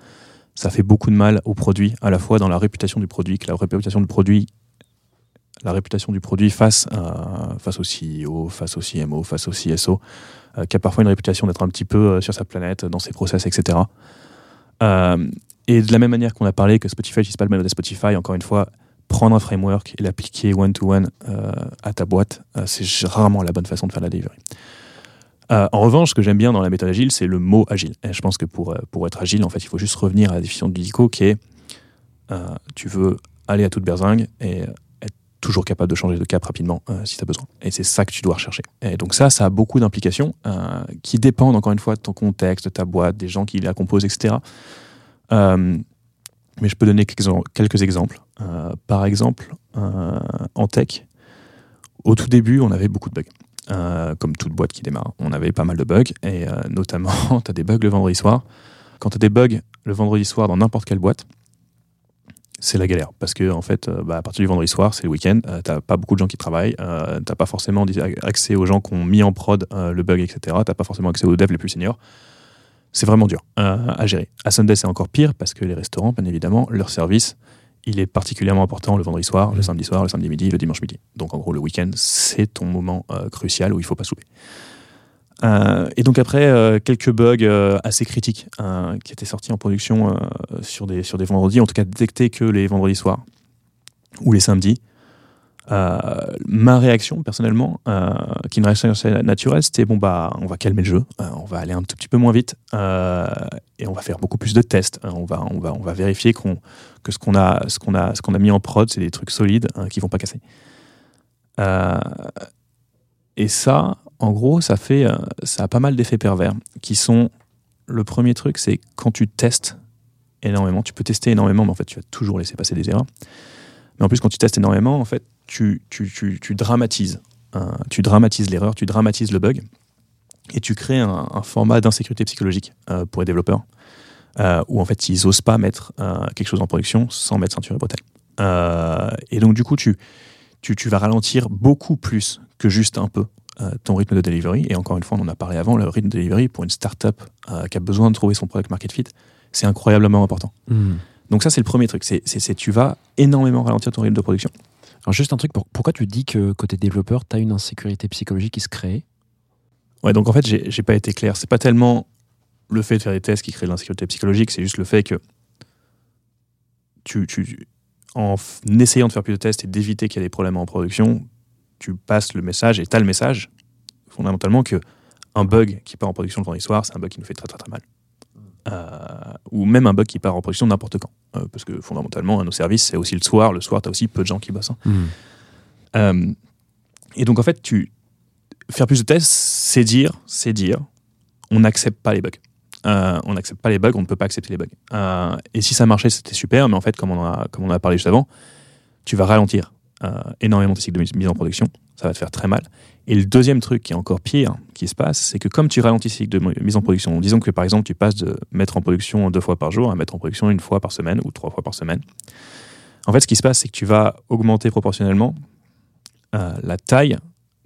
Ça fait beaucoup de mal au produit, à la fois dans la réputation du produit, que la réputation du produit, la réputation du produit face face au CEO, face au CMO, face au CSO, euh, qui a parfois une réputation d'être un petit peu euh, sur sa planète, dans ses process, etc. et de la même manière qu'on a parlé que Spotify n'utilise pas le modèle Spotify, encore une fois, prendre un framework et l'appliquer one-to-one euh, à ta boîte, euh, c'est rarement la bonne façon de faire la delivery. Euh, en revanche, ce que j'aime bien dans la méthode agile, c'est le mot agile. Et je pense que pour, pour être agile, en fait, il faut juste revenir à la définition du DICO qui est tu veux aller à toute berzingue et être toujours capable de changer de cap rapidement si tu as besoin. Et c'est ça que tu dois rechercher. Et donc ça, ça a beaucoup d'implications qui dépendent encore une fois de ton contexte, de ta boîte, des gens qui la composent, etc. Euh, mais je peux donner quelques, exemples. Euh, par exemple, euh, en tech, au tout début, on avait beaucoup de bugs. Comme toute boîte qui démarre, on avait pas mal de bugs, et notamment, tu as des bugs le vendredi soir. Quand tu as des bugs le vendredi soir dans n'importe quelle boîte, c'est la galère. Parce que, en fait, bah, à partir du vendredi soir, c'est le week-end, t'as pas beaucoup de gens qui travaillent, t'as pas forcément accès aux gens qui ont mis en prod le bug, etc. T'as pas forcément accès aux devs les plus seniors c'est vraiment dur à gérer. À Sunday, c'est encore pire parce que les restaurants, bien évidemment, leur service, il est particulièrement important le vendredi soir, le samedi soir, le samedi midi, le dimanche midi. Donc en gros, le week-end, c'est ton moment euh, crucial où il faut pas souper. Euh, et donc après, euh, quelques bugs assez critiques euh, qui étaient sortis en production sur, des, sur des vendredis, en tout cas détectés que les vendredis soirs ou les samedis. Euh, ma réaction personnellement, euh, qui est une réaction assez naturelle, c'était bon bah on va calmer le jeu, euh, on va aller un tout petit peu moins vite et on va faire beaucoup plus de tests. Euh, on va on va on va vérifier que ce qu'on a ce qu'on a ce qu'on a mis en prod c'est des trucs solides hein, qui vont pas casser. Et ça, en gros, ça fait ça a pas mal d'effets pervers qui sont le premier truc, c'est quand tu testes énormément, tu peux tester énormément, mais en fait tu vas toujours laisser passer des erreurs. Mais en plus, quand tu testes énormément, en fait, tu, tu, tu, tu dramatises. hein, tu dramatises l'erreur, tu dramatises le bug, et tu crées un, un format d'insécurité psychologique euh, pour les développeurs, euh, où en fait, ils n'osent pas mettre euh, quelque chose en production sans mettre ceinture et bretelles. Et donc, du coup, tu, tu, tu vas ralentir beaucoup plus que juste un peu ton rythme de delivery. Et encore une fois, on en a parlé avant, le rythme de delivery pour une startup qui a besoin de trouver son product market fit, c'est incroyablement important. Hmm. Donc ça, c'est le premier truc. C'est tu vas énormément ralentir ton rythme de production. Alors juste un truc, pour- pourquoi tu dis que côté développeur, tu as une insécurité psychologique qui se crée? Ouais, donc en fait, j'ai, pas été clair. C'est pas tellement le fait de faire des tests qui crée de l'insécurité psychologique, c'est juste le fait que tu, tu, en essayant de faire plus de tests et d'éviter qu'il y ait des problèmes en production, tu passes le message et tu as le message, fondamentalement, que un bug qui part en production le vendredi soir, c'est un bug qui nous fait très très très mal. Euh, ou même un bug qui part en production n'importe quand. Euh, parce que fondamentalement, nos services, c'est aussi le soir. Le soir, tu as aussi peu de gens qui bossent. hein. Euh, et donc en fait, tu faire plus de tests, c'est dire, c'est dire, on n'accepte pas les bugs. Euh, on n'accepte pas les bugs, on ne peut pas accepter les bugs. Et si ça marchait, c'était super, mais en fait, comme on a, comme on a parlé juste avant, tu vas ralentir énormément tes cycles de mise en production. Ça va te faire très mal. Et le deuxième truc qui est encore pire, qui se passe, c'est que comme tu ralentis tes cycles de mise en production, disons que par exemple tu passes de mettre en production deux fois par jour à mettre en production une fois par semaine ou trois fois par semaine. En fait, ce qui se passe, c'est que tu vas augmenter proportionnellement euh, la taille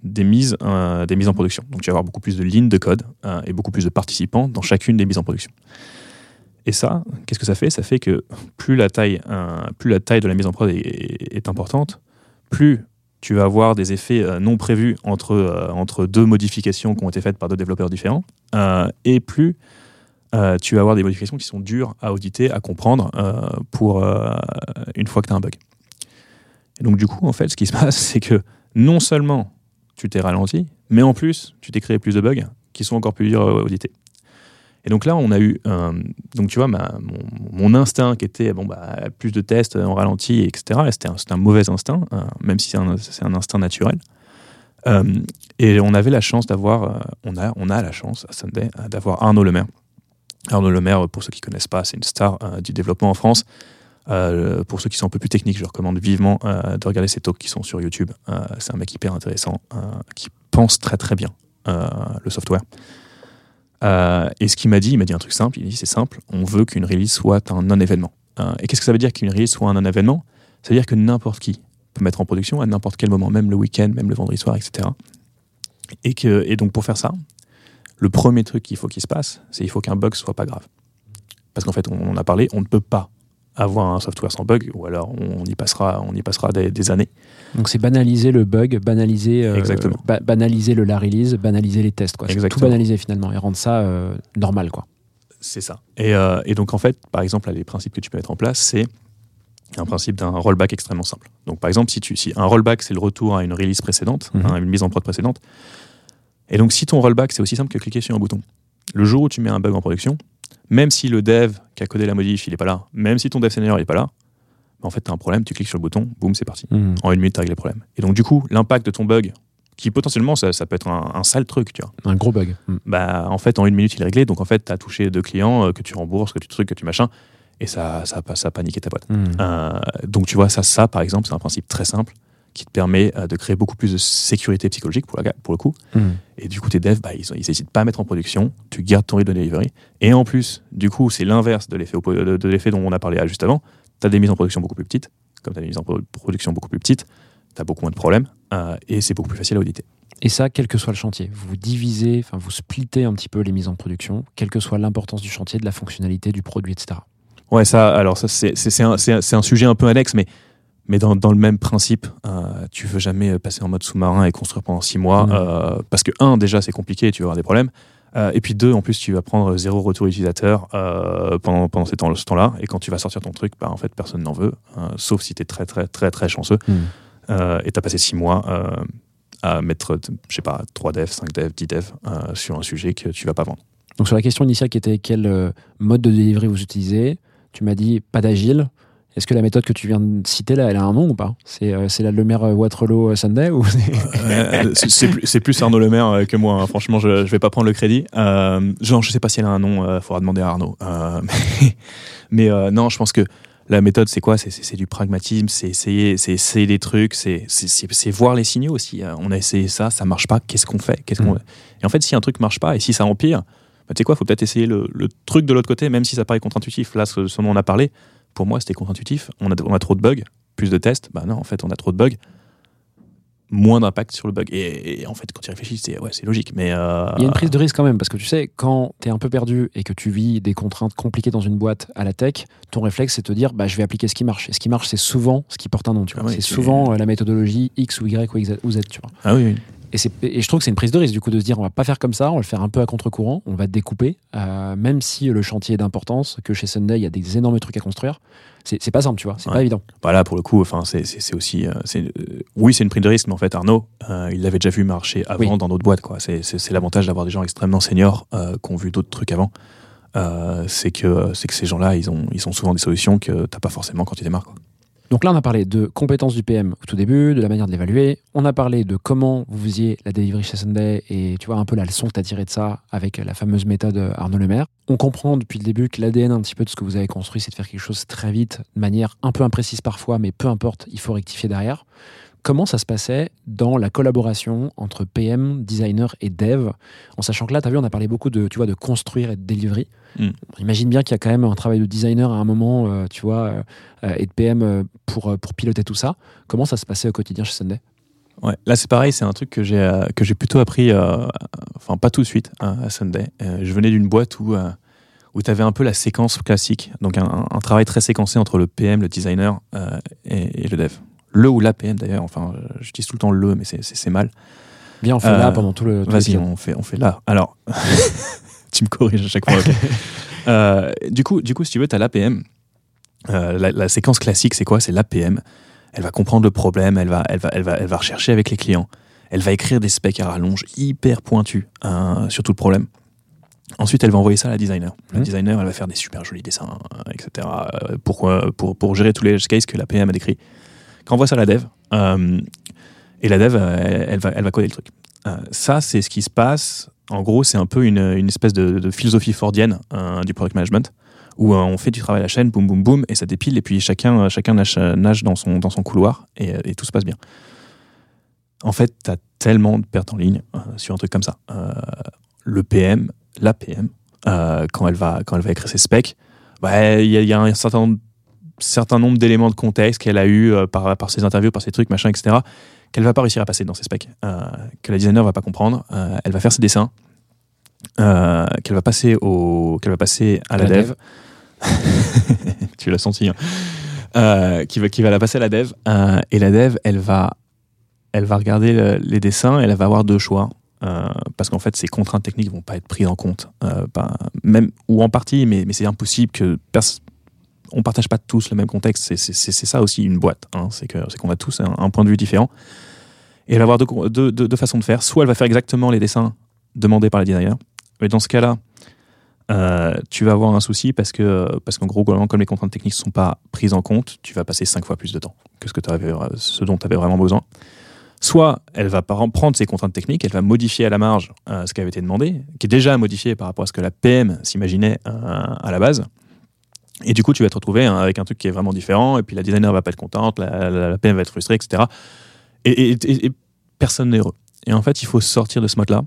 des mises, euh, des mises en production. Donc tu vas avoir beaucoup plus de lignes de code euh, et beaucoup plus de participants dans chacune des mises en production. Et ça, qu'est-ce que ça fait? Ça fait que plus la taille, plus la taille de la mise en prod est importante, plus tu vas avoir des effets euh, non prévus entre, euh, entre deux modifications qui ont été faites par deux développeurs différents, euh, et plus tu vas avoir des modifications qui sont dures à auditer, à comprendre pour une fois que tu as un bug. Et donc du coup, en fait, ce qui se passe, c'est que non seulement tu t'es ralenti, mais en plus, tu t'es créé plus de bugs qui sont encore plus durs à auditer. Et donc là, on a eu, donc tu vois, mon, instinct qui était bon bah plus de tests en ralenti, etc. et C'était un, mauvais instinct, euh, même si c'est un, instinct naturel. Euh, et on avait la chance d'avoir, euh, on a, on a la chance à Sunday euh, d'avoir Arnaud Lemaire. Arnaud Lemaire, pour ceux qui connaissent pas, c'est une star du développement en France. Pour ceux qui sont un peu plus techniques, je recommande vivement de regarder ses talks qui sont sur YouTube. C'est un mec hyper intéressant qui pense très très bien le software. Euh, et ce qu'il m'a dit, il m'a dit un truc simple. Il dit c'est simple, on veut qu'une release soit un non-événement. Euh, et qu'est-ce que ça veut dire qu'une release soit un non-événement? Ça veut dire que n'importe qui peut mettre en production à n'importe quel moment, même le week-end, même le vendredi soir, etc. Et, que, et donc pour faire ça, le premier truc qu'il faut qu'il se passe, c'est il faut qu'un bug soit pas grave. Parce qu'en fait, on en a parlé, on ne peut pas avoir un software sans bug, ou alors on y passera, on y passera des, des années. Donc c'est banaliser le bug, banaliser, euh, ba- banaliser le la release, banaliser les tests. Quoi. Tout banaliser finalement et rendre ça euh, normal. Quoi. C'est ça. Et, euh, et donc, en fait, par exemple, là, les principes que tu peux mettre en place, c'est un principe d'un rollback extrêmement simple. Donc, par exemple, si, tu, si un rollback, c'est le retour à une release précédente, Mhm. hein, une mise en prod précédente, et donc si ton rollback, c'est aussi simple que cliquer sur un bouton. Le jour où tu mets un bug en production, même si le dev qui a codé la modif, il n'est pas là, même si ton dev senior, il n'est pas là, bah, en fait, tu as un problème, tu cliques sur le bouton, boum, c'est parti. En une minute, tu as réglé le problème. Et donc, du coup, l'impact de ton bug, qui potentiellement, ça, ça peut être un, un sale truc, tu vois Un gros bug. Mm. bah, en fait, en une minute, il est réglé. Donc, en fait, tu as touché deux clients euh, que tu rembourses, que tu trucs, que tu machin. Et ça, ça, ça a paniqué ta boîte. Mm. Euh, donc, tu vois, ça, ça, par exemple, c'est un principe très simple qui te permet euh, de créer beaucoup plus de sécurité psychologique pour, la, pour le coup. Mm. Et du coup, tes devs, bah, ils n'hésitent pas à mettre en production. Tu gardes ton rythme de delivery. Et en plus, du coup, c'est l'inverse de l'effet de, de l'effet dont on a parlé juste avant. Tu as des mises en production beaucoup plus petites. Comme tu as des mises en pro- production beaucoup plus petites, tu as beaucoup moins de problèmes. euh, et c'est beaucoup plus facile à auditer. Et ça, quel que soit le chantier, vous divisez, enfin vous splittez un petit peu les mises en production, quelle que soit l'importance du chantier, de la fonctionnalité, du produit, etc. Ouais, ça, alors ça, c'est un- c'est un sujet un peu annexe, mais, mais dans, dans le même principe, euh, tu veux jamais passer en mode sous-marin et construire pendant six mois, Mhm. euh, parce que, un, déjà, c'est compliqué, tu vas avoir des problèmes, euh, et puis deux, en plus, tu vas prendre zéro retour utilisateur euh, pendant, pendant ces temps, ce temps-là, et quand tu vas sortir ton truc, bah, en fait, personne n'en veut, sauf si tu es très, très, très, très chanceux, Mm. euh, et tu as passé six mois à mettre, je sais pas, 3 devs, 5 devs, 10 devs sur un sujet que tu vas pas vendre. Donc sur la question initiale qui était quel mode de delivery vous utilisez, tu m'as dit pas d'agile. Est-ce que la méthode que tu viens de citer là, elle a un nom ou pas? C'est euh, la Lemaire euh, Waterloo euh, Sunday ou c'est- Euh, c'est- plus, Arnaud Lemaire euh, que moi. hein. Franchement, je, je vais pas prendre le crédit. Euh, genre, je sais pas si elle a un nom. Il faudra demander à Arnaud. Mais mais, non, je pense que la méthode, c'est quoi? C'est- du pragmatisme. C'est essayer, c'est essayer des trucs. C'est voir les signaux aussi. On a essayé ça, ça marche pas. Qu'est-ce qu'on fait? Qu'est-ce qu'on Mm. Et en fait, si un truc marche pas et si ça empire, bah, tu sais quoi? Faut peut-être essayer le, le truc de l'autre côté, même si ça paraît contre-intuitif. Là, ce, ce dont on a parlé, pour moi, c'était contre-intuitif. On a, on a trop de bugs, plus de tests. Bah non, en fait, on a trop de bugs. moins d'impact sur le bug. Et, et en fait, quand tu réfléchis, c'est ouais, logique. Mais euh, Il y a une prise de risque quand même, parce que tu sais, quand tu es un peu perdu et que tu vis des contraintes compliquées dans une boîte à la tech, ton réflexe, c'est de te dire, bah, je vais appliquer ce qui marche. Et ce qui marche, c'est souvent ce qui porte un nom. Tu vois. Ah c'est souvent euh, la méthodologie X ou Y ou Z. ou Z, tu vois. ah oui, oui. Et, je trouve que c'est une prise de risque, du coup, de se dire, on va pas faire comme ça, on va le faire un peu à contre-courant, on va découper, euh, même si le chantier est d'importance, que chez Sunday, il y a des énormes trucs à construire. C'est pas simple, tu vois, c'est Ouais. pas évident. Bah là, pour le coup, enfin, c'est aussi, euh, euh, oui, c'est une prise de risque, mais en fait, Arnaud, euh, il l'avait déjà vu marcher avant Oui. dans d'autres boîtes, quoi. C'est l'avantage d'avoir des gens extrêmement seniors qui ont vu d'autres trucs avant. C'est que c'est que ces gens-là, ils ont, ils ont souvent des solutions que t'as pas forcément quand tu démarres. Quoi. Donc là, on a parlé de compétences du PM au tout début, de la manière de l'évaluer. On a parlé de comment vous faisiez la delivery chez Sunday et tu vois un peu la leçon que tu as tirée de ça avec la fameuse méthode Arnaud Lemaire. On comprend depuis le début que l'ADN un petit peu de ce que vous avez construit, c'est de faire quelque chose très vite, de manière un peu imprécise parfois, mais peu importe, il faut rectifier derrière. Comment ça se passait dans la collaboration entre PM, designer et dev En sachant que là, tu as vu, on a parlé beaucoup de, tu vois, de construire et de delivery. Mm. On imagine bien qu'il y a quand même un travail de designer à un moment, euh, tu vois, euh, et de PM euh, pour, pour piloter tout ça. Comment ça se passait au quotidien chez Sunday? Ouais, là c'est pareil, c'est un truc que j'ai euh, que j'ai plutôt appris, enfin pas tout de suite hein, à Sunday. Je venais d'une boîte où où tu avais un peu la séquence classique, donc un, un- un travail très séquencé entre le PM, le designer euh, et, et le dev. Le ou la PM d'ailleurs, enfin euh, j'utilise tout le temps le, mais c'est- mal. Bien, on fait Euh, là pendant tout le. tout Vas-y, on fait on fait là. Alors, tu me corriges à chaque fois. ok. Euh, du coup, du coup, si tu veux, tu as l'APM. Euh, la, la séquence classique, c'est quoi? C'est l'APM. Elle va comprendre le problème, elle va, elle, va, elle, va, elle va rechercher avec les clients. Elle va écrire des specs à rallonge hyper pointus euh, sur tout le problème. Ensuite, elle va envoyer ça à la designer. La Mhm. designer, elle va faire des super jolis dessins, euh, etc. euh, pour, euh, pour, pour gérer tous les edge cases que la PM a décrits. Quand voit ça à la dev, euh, et la dev, euh, elle, va, elle va coder le truc. Euh, ça, c'est ce qui se passe. En gros, c'est un peu une, une espèce de, philosophie fordienne du product management, où on fait du travail à la chaîne, boum, boum, boum, et ça dépile, et puis chacun, chacun nage, nage dans, son, dans son couloir, et, tout se passe bien. En fait, tu as tellement de pertes en ligne sur un truc comme ça. Le PM, la PM, quand, elle va, quand elle va écrire ses specs, bah, il y, a- il y a un certain, certain nombre d'éléments de contexte qu'elle a eu euh, par, par ses interviews, par ses trucs, machin, etc., qu'elle va pas réussir à passer dans ses specs, euh, que la designer va pas comprendre. Euh, elle va faire ses dessins, qu'elle va passer au, qu'elle va passer à la, La dev. tu l'as senti. hein. Euh, qui va, qui va la passer à la dev. euh, et la dev, elle va, elle va regarder le- les dessins. Elle va avoir deux choix. euh, parce qu'en fait, ces contraintes techniques vont pas être prises en compte, même ou en partie, mais, mais c'est impossible que on partage pas tous le même contexte. C'est- ça aussi une boîte. hein. C'est qu'on a tous un, point de vue différent. Et elle va avoir deux, façons de faire. Soit elle va faire exactement les dessins demandés par les designers. Mais dans ce cas-là, euh, tu vas avoir un souci parce que parce qu'en gros, comme les contraintes techniques ne sont pas prises en compte, tu vas passer cinq fois plus de temps que ce, que t'avais- ce dont tu avais vraiment besoin. Soit elle va prendre ces contraintes techniques, elle va modifier à la marge euh, ce qui avait été demandé, qui est déjà modifié par rapport à ce que la PM s'imaginait euh, à la base. Et du coup, tu vas te retrouver hein, avec un truc qui est vraiment différent, et puis la designer va pas être contente, la, PM va être frustrée, etc. Et, personne n'est heureux. Et en fait, il faut sortir de ce mode-là.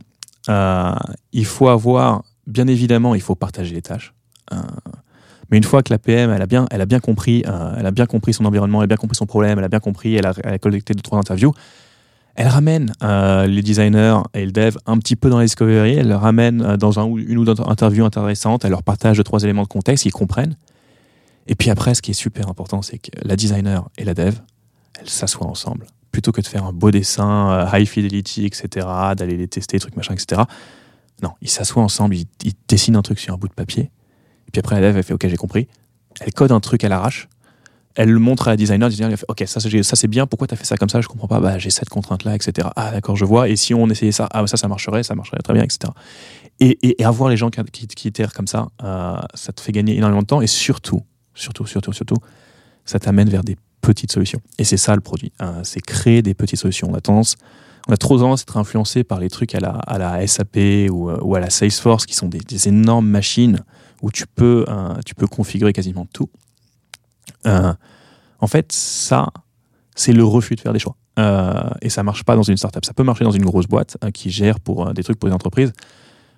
Euh, il faut avoir, bien évidemment, il faut partager les tâches. Euh, mais une fois que la PM, elle a bien, elle a bien compris, euh, elle a bien compris son environnement, elle a bien compris son problème, elle a bien compris, elle a, collecté deux trois interviews, elle ramène les designers et le dev un petit peu dans la discovery, elle le ramène dans un, une ou deux interviews intéressantes, elle leur partage deux trois éléments de contexte, ils comprennent. Et puis après, ce qui est super important, c'est que la designer et la dev, elles s'assoient ensemble. Plutôt que de faire un beau dessin, euh, high fidelity, etc., d'aller les tester, trucs machin, etc. Non, ils s'assoient ensemble, ils, dessinent un truc sur un bout de papier. Et puis après, la dev, elle fait OK, j'ai compris. Elle code un truc à l'arrache. Elle le montre à la designer. Le designer, elle fait OK, ça, ça c'est bien. Pourquoi tu as fait ça comme ça? Je comprends pas. Bah, j'ai cette contrainte-là, etc. Ah, d'accord, je vois. Et si on essayait ça, ah, ça, ça marcherait, ça marcherait très bien, etc. Et, et- avoir les gens qui, qui, qui comme ça, euh, ça te fait gagner énormément de temps. Et surtout, surtout, surtout, surtout, ça t'amène vers des petites solutions. Et c'est ça le produit. hein, c'est créer des petites solutions. On a tendance, on a trop tendance à être influencé par les trucs à la, à la SAP ou, euh, ou à la Salesforce qui sont des, des énormes machines où tu peux, euh, tu peux configurer quasiment tout. Euh, en fait, ça, c'est le refus de faire des choix. Euh, et ça marche pas dans une startup. Ça peut marcher dans une grosse boîte hein, qui gère pour des trucs pour les entreprises,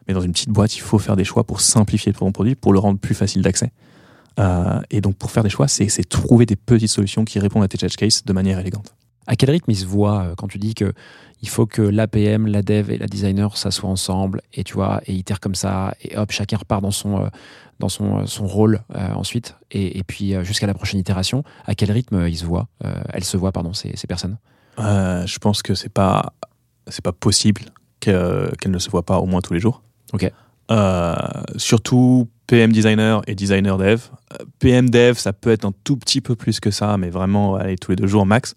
mais dans une petite boîte, il faut faire des choix pour simplifier ton produit, pour le rendre plus facile d'accès. Euh, et donc, pour faire des choix, c'est trouver des petites solutions qui répondent à tes edge cases de manière élégante. À quel rythme ils se voient euh, quand tu dis que il faut que l'APM, la dev et la designer s'assoient ensemble et tu vois et itèrent comme ça et hop chacun repart dans son euh, dans son, son rôle euh, ensuite et, et puis jusqu'à la prochaine itération. À quel rythme ils se voient euh, Elles se voient pardon ces, ces personnes? Euh, je pense que c'est pas c'est pas possible que- qu'elles ne se voient pas au moins tous les jours. Ok. Surtout PM designer et designer dev. Euh, PM dev, ça peut être un tout petit peu plus que ça, mais vraiment allez, tous les deux jours max.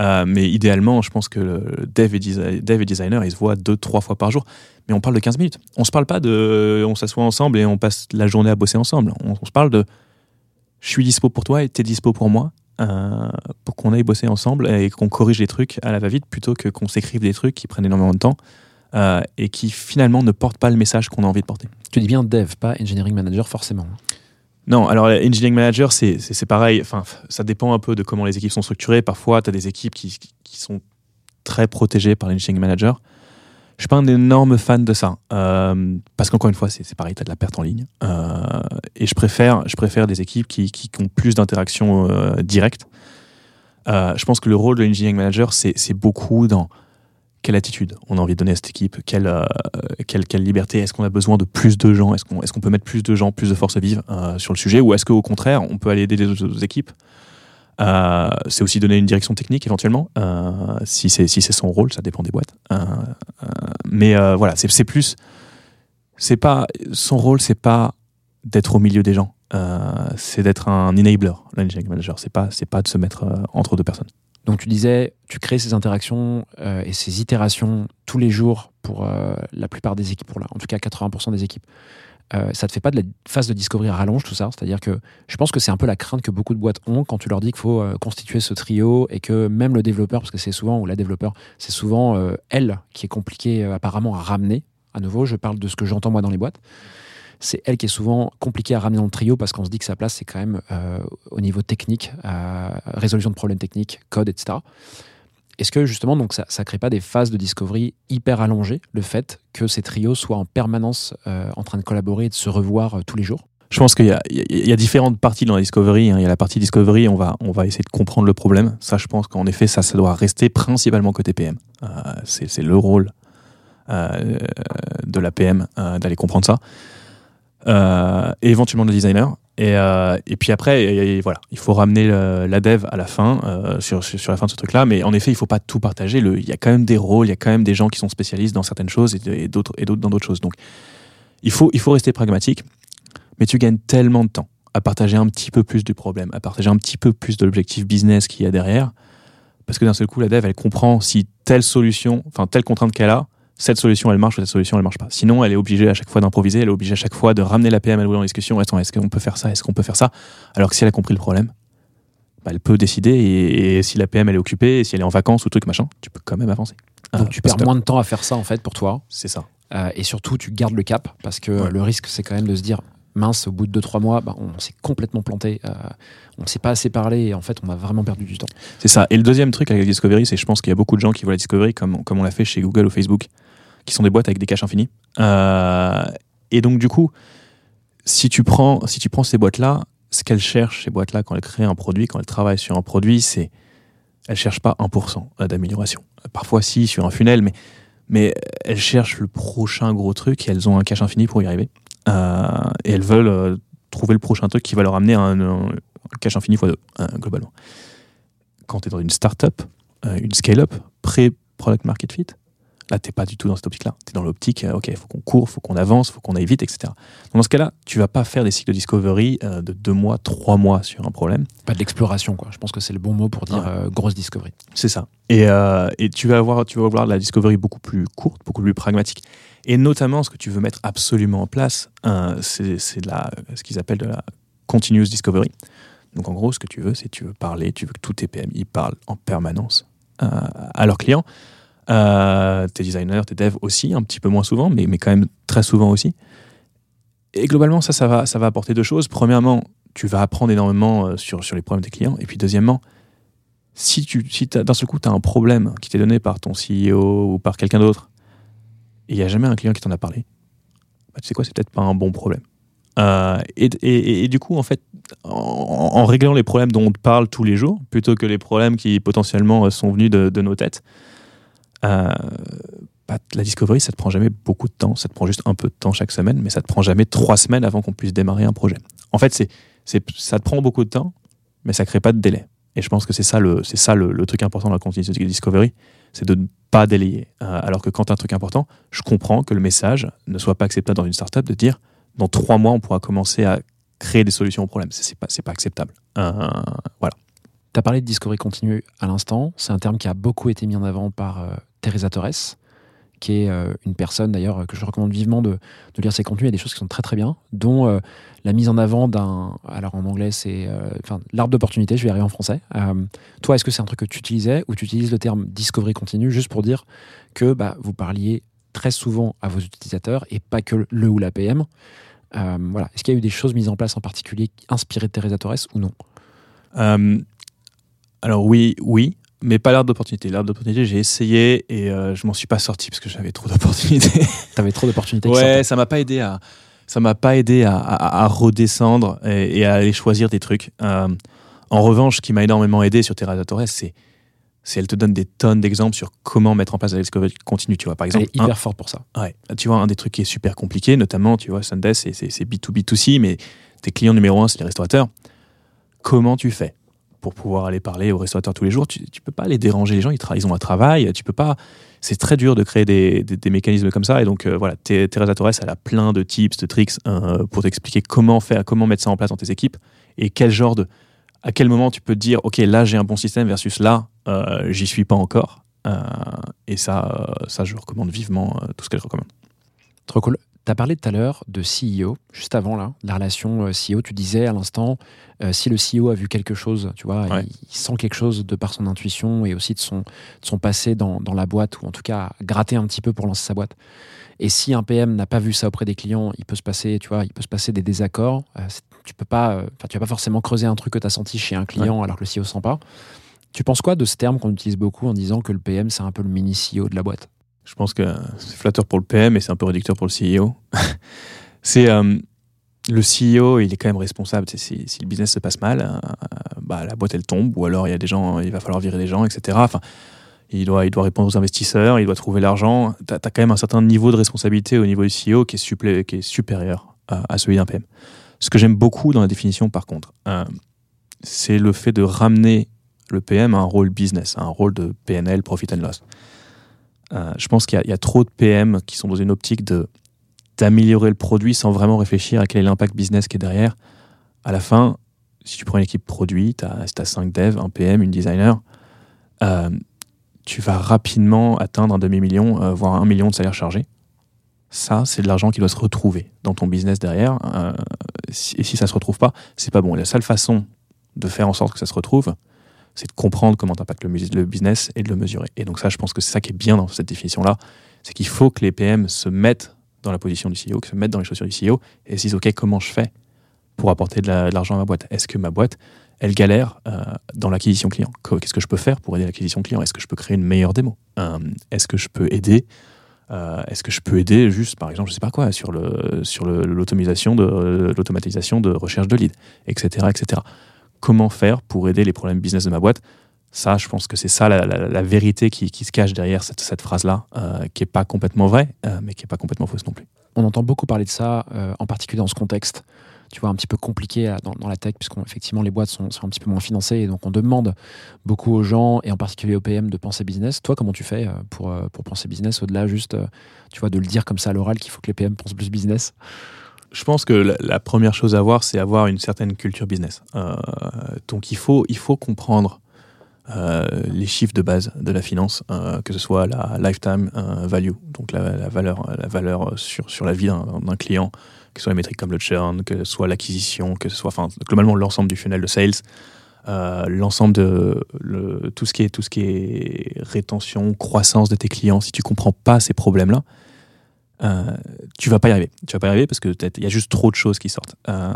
Euh, mais idéalement, je pense que dev et, dev et designer, ils se voient deux, trois fois par jour. Mais on parle de 15 minutes. On se parle pas de on s'assoit ensemble et on passe la journée à bosser ensemble. On, on se parle de je suis dispo pour toi et t'es dispo pour moi. euh, pour qu'on aille bosser ensemble et qu'on corrige les trucs à la va-vite plutôt que qu'on s'écrive des trucs qui prennent énormément de temps euh, et qui finalement ne portent pas le message qu'on a envie de porter. Tu dis bien dev, pas engineering manager forcément. Non, alors engineering manager, c'est pareil. Enfin, ça dépend un peu de comment les équipes sont structurées. Parfois, tu as des équipes qui, qui sont très protégées par l'engineering manager. Je suis pas un énorme fan de ça. euh, parce qu'encore une fois, c'est pareil, tu as de la perte en ligne. Euh, et je préfère, je préfère des équipes qui, qui ont plus d'interactions euh, directes. Euh, je pense que le rôle de l'engineering manager, c'est c'est beaucoup dans quelle attitude on a envie de donner à cette équipe, quelle, euh, quelle, quelle liberté, est-ce qu'on a besoin de plus de gens, est-ce qu'on est peut mettre plus de gens, plus de forces vives euh, sur le sujet, ou est-ce qu'au contraire, on peut aller aider les autres équipes? Euh, C'est aussi donner une direction technique éventuellement, si c'est si son rôle, ça dépend des boîtes. Mais voilà, c'est plus, c'est pas son rôle, c'est pas d'être au milieu des gens, c'est d'être un enabler, l'engineering manager. C'est pas pas de se mettre entre deux personnes. Donc tu disais, tu crées ces interactions euh, et ces itérations tous les jours pour euh, la plupart des équipes, pour la, en tout cas 80% des équipes. Euh, ça te fait pas de la phase de discovery à rallonge tout ça? C'est-à-dire que je pense que c'est un peu la crainte que beaucoup de boîtes ont quand tu leur dis qu'il faut euh, constituer ce trio et que même le développeur, parce que c'est souvent, ou la développeur, c'est souvent elle qui est compliquée apparemment à ramener. À nouveau, je parle de ce que j'entends moi dans les boîtes. C'est elle qui est souvent compliquée à ramener dans le trio parce qu'on se dit que sa place, c'est quand même euh, au niveau technique, euh, résolution de problèmes techniques, code, etc. Est-ce que justement, donc, ça ne crée pas des phases de discovery hyper allongées, le fait que ces trios soient en permanence euh, en train de collaborer et de se revoir tous les jours? Je pense qu'il y, a- différentes parties dans la discovery. hein. Il y a la partie discovery, on va, on va essayer de comprendre le problème. Ça, je pense qu'en effet, ça, ça doit rester principalement côté PM. C'est le rôle de la PM d'aller comprendre ça. Euh, et éventuellement le designer. Et, euh, et puis après, voilà, il faut ramener le- la dev à la fin, euh, sur, sur, la fin de ce truc-là. Mais en effet, il faut pas tout partager. Le- Il y a quand même des rôles, il y a quand même des gens qui sont spécialistes dans certaines choses et d'autres et d'autres dans d'autres choses. Donc, il faut, il faut rester pragmatique mais tu gagnes tellement de temps à partager un petit peu plus du problème, à partager un petit peu plus de l'objectif business qu'il y a derrière, parce que d'un seul coup, la dev, elle comprend si telle solution, enfin telle contrainte qu'elle a, cette solution elle marche ou cette solution elle marche pas. Sinon, elle est obligée à chaque fois d'improviser, elle est obligée à chaque fois de ramener la PM à nouveau en discussion. Attends, est-ce qu'on peut faire ça? Est-ce qu'on peut faire ça? Alors que si elle a compris le problème, bah, elle peut décider et, et si la PM elle est occupée, et si elle est en vacances ou truc machin, tu peux quand même avancer. Donc Euh, tu perds moins de temps à faire ça en fait pour toi. C'est ça. Euh, et surtout, tu gardes le cap parce que Ouais. le risque, c'est quand même de se dire mince, au bout de 2-3 mois, bah, on s'est complètement planté. euh, on ne s'est pas assez parlé et en fait, on a vraiment perdu du temps. C'est ça. Et le deuxième truc avec la Discovery, c'est je pense qu'il y a beaucoup de gens qui voient la Discovery comme, comme on l'a fait chez Google ou Facebook, qui sont des boîtes avec des caches infinies. Euh, et donc, du coup, si tu prends, si tu prends ces boîtes-là, ce qu'elles cherchent, ces boîtes-là, quand elles créent un produit, quand elles travaillent sur un produit, c'est. Elles cherchent pas 1% d'amélioration. Parfois, si, sur un funnel, mais, mais elles cherchent le prochain gros truc et elles ont un cache infini pour y arriver. Euh, et elles veulent euh, trouver le prochain truc qui va leur amener un, cache infini x2, euh, globalement quand tu es dans une start-up, euh, une scale-up, pré-product market fit, là, tu pas du tout dans cette optique-là. Tu es dans l'optique, euh, OK, il faut qu'on court, il faut qu'on avance, il faut qu'on aille vite, etc. Donc, dans ce cas-là, tu vas pas faire des cycles de discovery euh, de deux mois, trois mois sur un problème. Pas de l'exploration, quoi. Je pense que c'est le bon mot pour dire Ouais. euh, grosse discovery. C'est ça. Et, euh, et tu vas avoir, tu vas avoir la discovery beaucoup plus courte, beaucoup plus pragmatique. Et notamment, ce que tu veux mettre absolument en place, c'est c'est de la, ce qu'ils appellent de la continuous discovery. Donc, en gros, ce que tu veux, c'est tu veux parler, tu veux que tous tes PMI parlent en permanence à leurs clients. Euh, tes designers, tes devs aussi, un petit peu moins souvent, mais, mais quand même très souvent aussi. Et globalement, ça, ça va, ça va apporter deux choses. Premièrement, tu vas apprendre énormément euh, sur, sur les problèmes des clients. Et puis, deuxièmement, si, tu, si d'un seul coup, tu as un problème qui t'est donné par ton CEO ou par quelqu'un d'autre, et il n'y a jamais un client qui t'en a parlé, bah, tu sais quoi, c'est peut-être pas un bon problème. Euh, et, et- du coup, en fait, en, réglant les problèmes dont on te parle tous les jours, plutôt que les problèmes qui potentiellement sont venus de nos têtes, euh, bah, la discovery, ça te prend jamais beaucoup de temps. Ça te prend juste un peu de temps chaque semaine, mais ça te prend jamais trois semaines avant qu'on puisse démarrer un projet. En fait, c'est, ça te prend beaucoup de temps, mais ça crée pas de délai. Et je pense que c'est ça le, c'est ça le, truc important dans la continuité discovery, c'est de ne pas délayer. Euh, alors que quand as un truc important, je comprends que le message ne soit pas acceptable dans une startup de dire dans trois mois, on pourra commencer à créer des solutions aux problèmes. C'est, c'est pas, c'est pas acceptable. Euh, voilà. Tu as parlé de discovery continue à l'instant. C'est un terme qui a beaucoup été mis en avant par Teresa Torres, qui est euh, une personne d'ailleurs que je recommande vivement de, lire ses contenus. Il y a des choses qui sont très très bien, dont euh, la mise en avant d'un. Alors en anglais, c'est. euh, Enfin, l'arbre d'opportunité, je vais y arriver en français. Toi, est-ce que c'est un truc que tu utilisais ou tu utilises le terme discovery continue juste pour dire que bah, vous parliez très souvent à vos utilisateurs et pas que le ou la PM voilà. Est-ce qu'il y a eu des choses mises en place en particulier inspirées de Teresa Torres ou non? Alors oui, oui, mais pas l'arbre d'opportunité. L'arbre d'opportunité, j'ai essayé et euh, je m'en suis pas sorti parce que j'avais trop d'opportunités. T'avais trop d'opportunités ouais, ça m'a pas aidé à, ça m'a pas aidé à, à- à redescendre et, et à aller choisir des trucs. Euh, en revanche, ce qui m'a énormément aidé sur Terra Torres, c'est c'est elle te donne des tonnes d'exemples sur comment mettre en place la discovery continue. Tu vois, par Elle exemple, est un- hyper forte pour ça. Ouais, tu vois, un des trucs qui est super compliqué, notamment, tu vois, Sunday, c'est B2B2C, mais tes clients numéro un, c'est les restaurateurs. Comment tu fais? Pour pouvoir aller parler aux restaurateurs tous les jours Tu, tu peux pas les déranger, les gens, ils, ont un travail, tu peux pas. C'est très dur de créer des, mécanismes comme ça, et donc euh, voilà, Teresa Torres, elle a plein de tips, de tricks euh, pour t'expliquer comment faire, comment mettre ça en place dans tes équipes, et quel genre de. À quel moment tu peux te dire, ok, là j'ai un bon système versus là, euh, j'y suis pas encore. Et ça, ça, je recommande vivement tout ce qu'elle recommande. Trop cool. Tu as parlé tout à l'heure de CEO, juste avant là, la relation euh, CEO. Tu disais à l'instant, euh, si le CEO a vu quelque chose, tu vois, Ouais. il, il sent quelque chose de par son intuition et aussi de son, de son passé dans, dans la boîte, ou en tout cas a gratté un petit peu pour lancer sa boîte. Et si un PM n'a pas vu ça auprès des clients, il peut se passer, tu vois, il peut se passer des désaccords. Euh, tu peux pas, euh, tu vas pas forcément creuser un truc que tu as senti chez un client alors que le CEO sent pas. Tu penses quoi de ce terme qu'on utilise beaucoup en disant que le PM c'est un peu le mini CEO de la boîte? Je pense que c'est flatteur pour le PM et c'est un peu réducteur pour le CEO. c'est euh, le CEO, il est quand même responsable. Si, le business se passe mal, euh, bah, la boîte elle tombe ou alors il y a des gens, il va falloir virer des gens, etc. Enfin, il doit, il doit répondre aux investisseurs, il doit trouver l'argent. Tu as, quand même un certain niveau de responsabilité au niveau du CEO qui est, supplé- qui est supérieur à, à celui d'un PM. Ce que j'aime beaucoup dans la définition, par contre, euh, c'est le fait de ramener le PM à un rôle business, à un rôle de PNL, profit and loss. Euh, je pense qu'il y, a- trop de PM qui sont dans une optique de d'améliorer le produit sans vraiment réfléchir à quel est l'impact business qui est derrière. À la fin, si tu prends une équipe produit, tu as, 5 devs, un PM, une designer, euh, tu vas rapidement atteindre un demi-million, euh, voire un million de salaire chargé. Ça, c'est de l'argent qui doit se retrouver dans ton business derrière. Et si ça se retrouve pas, c'est pas bon. La seule façon de faire en sorte que ça se retrouve, c'est de comprendre comment t'impacte le, le business et de le mesurer. Et donc ça, je pense que c'est ça qui est bien dans cette définition-là, c'est qu'il faut que les PM se mettent dans la position du CEO, que se mettent dans les chaussures du CEO et se disent, OK, comment je fais pour apporter de la- de l'argent à ma boîte? Est-ce que ma boîte, elle galère euh, dans l'acquisition client? Qu'est-ce que je peux faire pour aider l'acquisition client? Est-ce que je peux créer une meilleure démo? Euh, Est-ce que je peux aider euh, Est-ce que je peux aider juste, par exemple, je sais pas quoi, sur le sur l'automatisation de de recherche de leads, etc., etc. Comment faire pour aider les problèmes business de ma boîte Ça, je pense que c'est ça la, vérité qui, se cache derrière cette, phrase-là, euh, qui est pas complètement vraie, euh, mais qui est pas complètement fausse non plus. On entend beaucoup parler de ça, euh, en particulier dans ce contexte, tu vois, un petit peu compliqué dans, la tech, puisqu'effectivement les boîtes sont, sont un petit peu moins financées, et donc on demande beaucoup aux gens, et en particulier aux PM, de penser business. Toi, comment tu fais pour, pour penser business, au-delà juste, tu vois, de le dire comme ça à l'oral, qu'il faut que les PM pensent plus business? Je pense que la, première chose à voir, c'est avoir une certaine culture business. Euh, donc il faut, il faut comprendre euh, les chiffres de base de la finance, euh, que ce soit la lifetime value, donc la, valeur, la valeur sur, sur la vie d'un client, que ce soit les métriques comme le churn, que ce soit l'acquisition, que ce soit enfin, globalement l'ensemble du funnel de sales, l'ensemble de tout, ce qui est, tout ce qui est rétention, croissance de tes clients. Si tu comprends pas ces problèmes-là, euh, tu vas pas y arriver. Tu vas pas y arriver parce que il y a juste trop de choses qui sortent. Euh,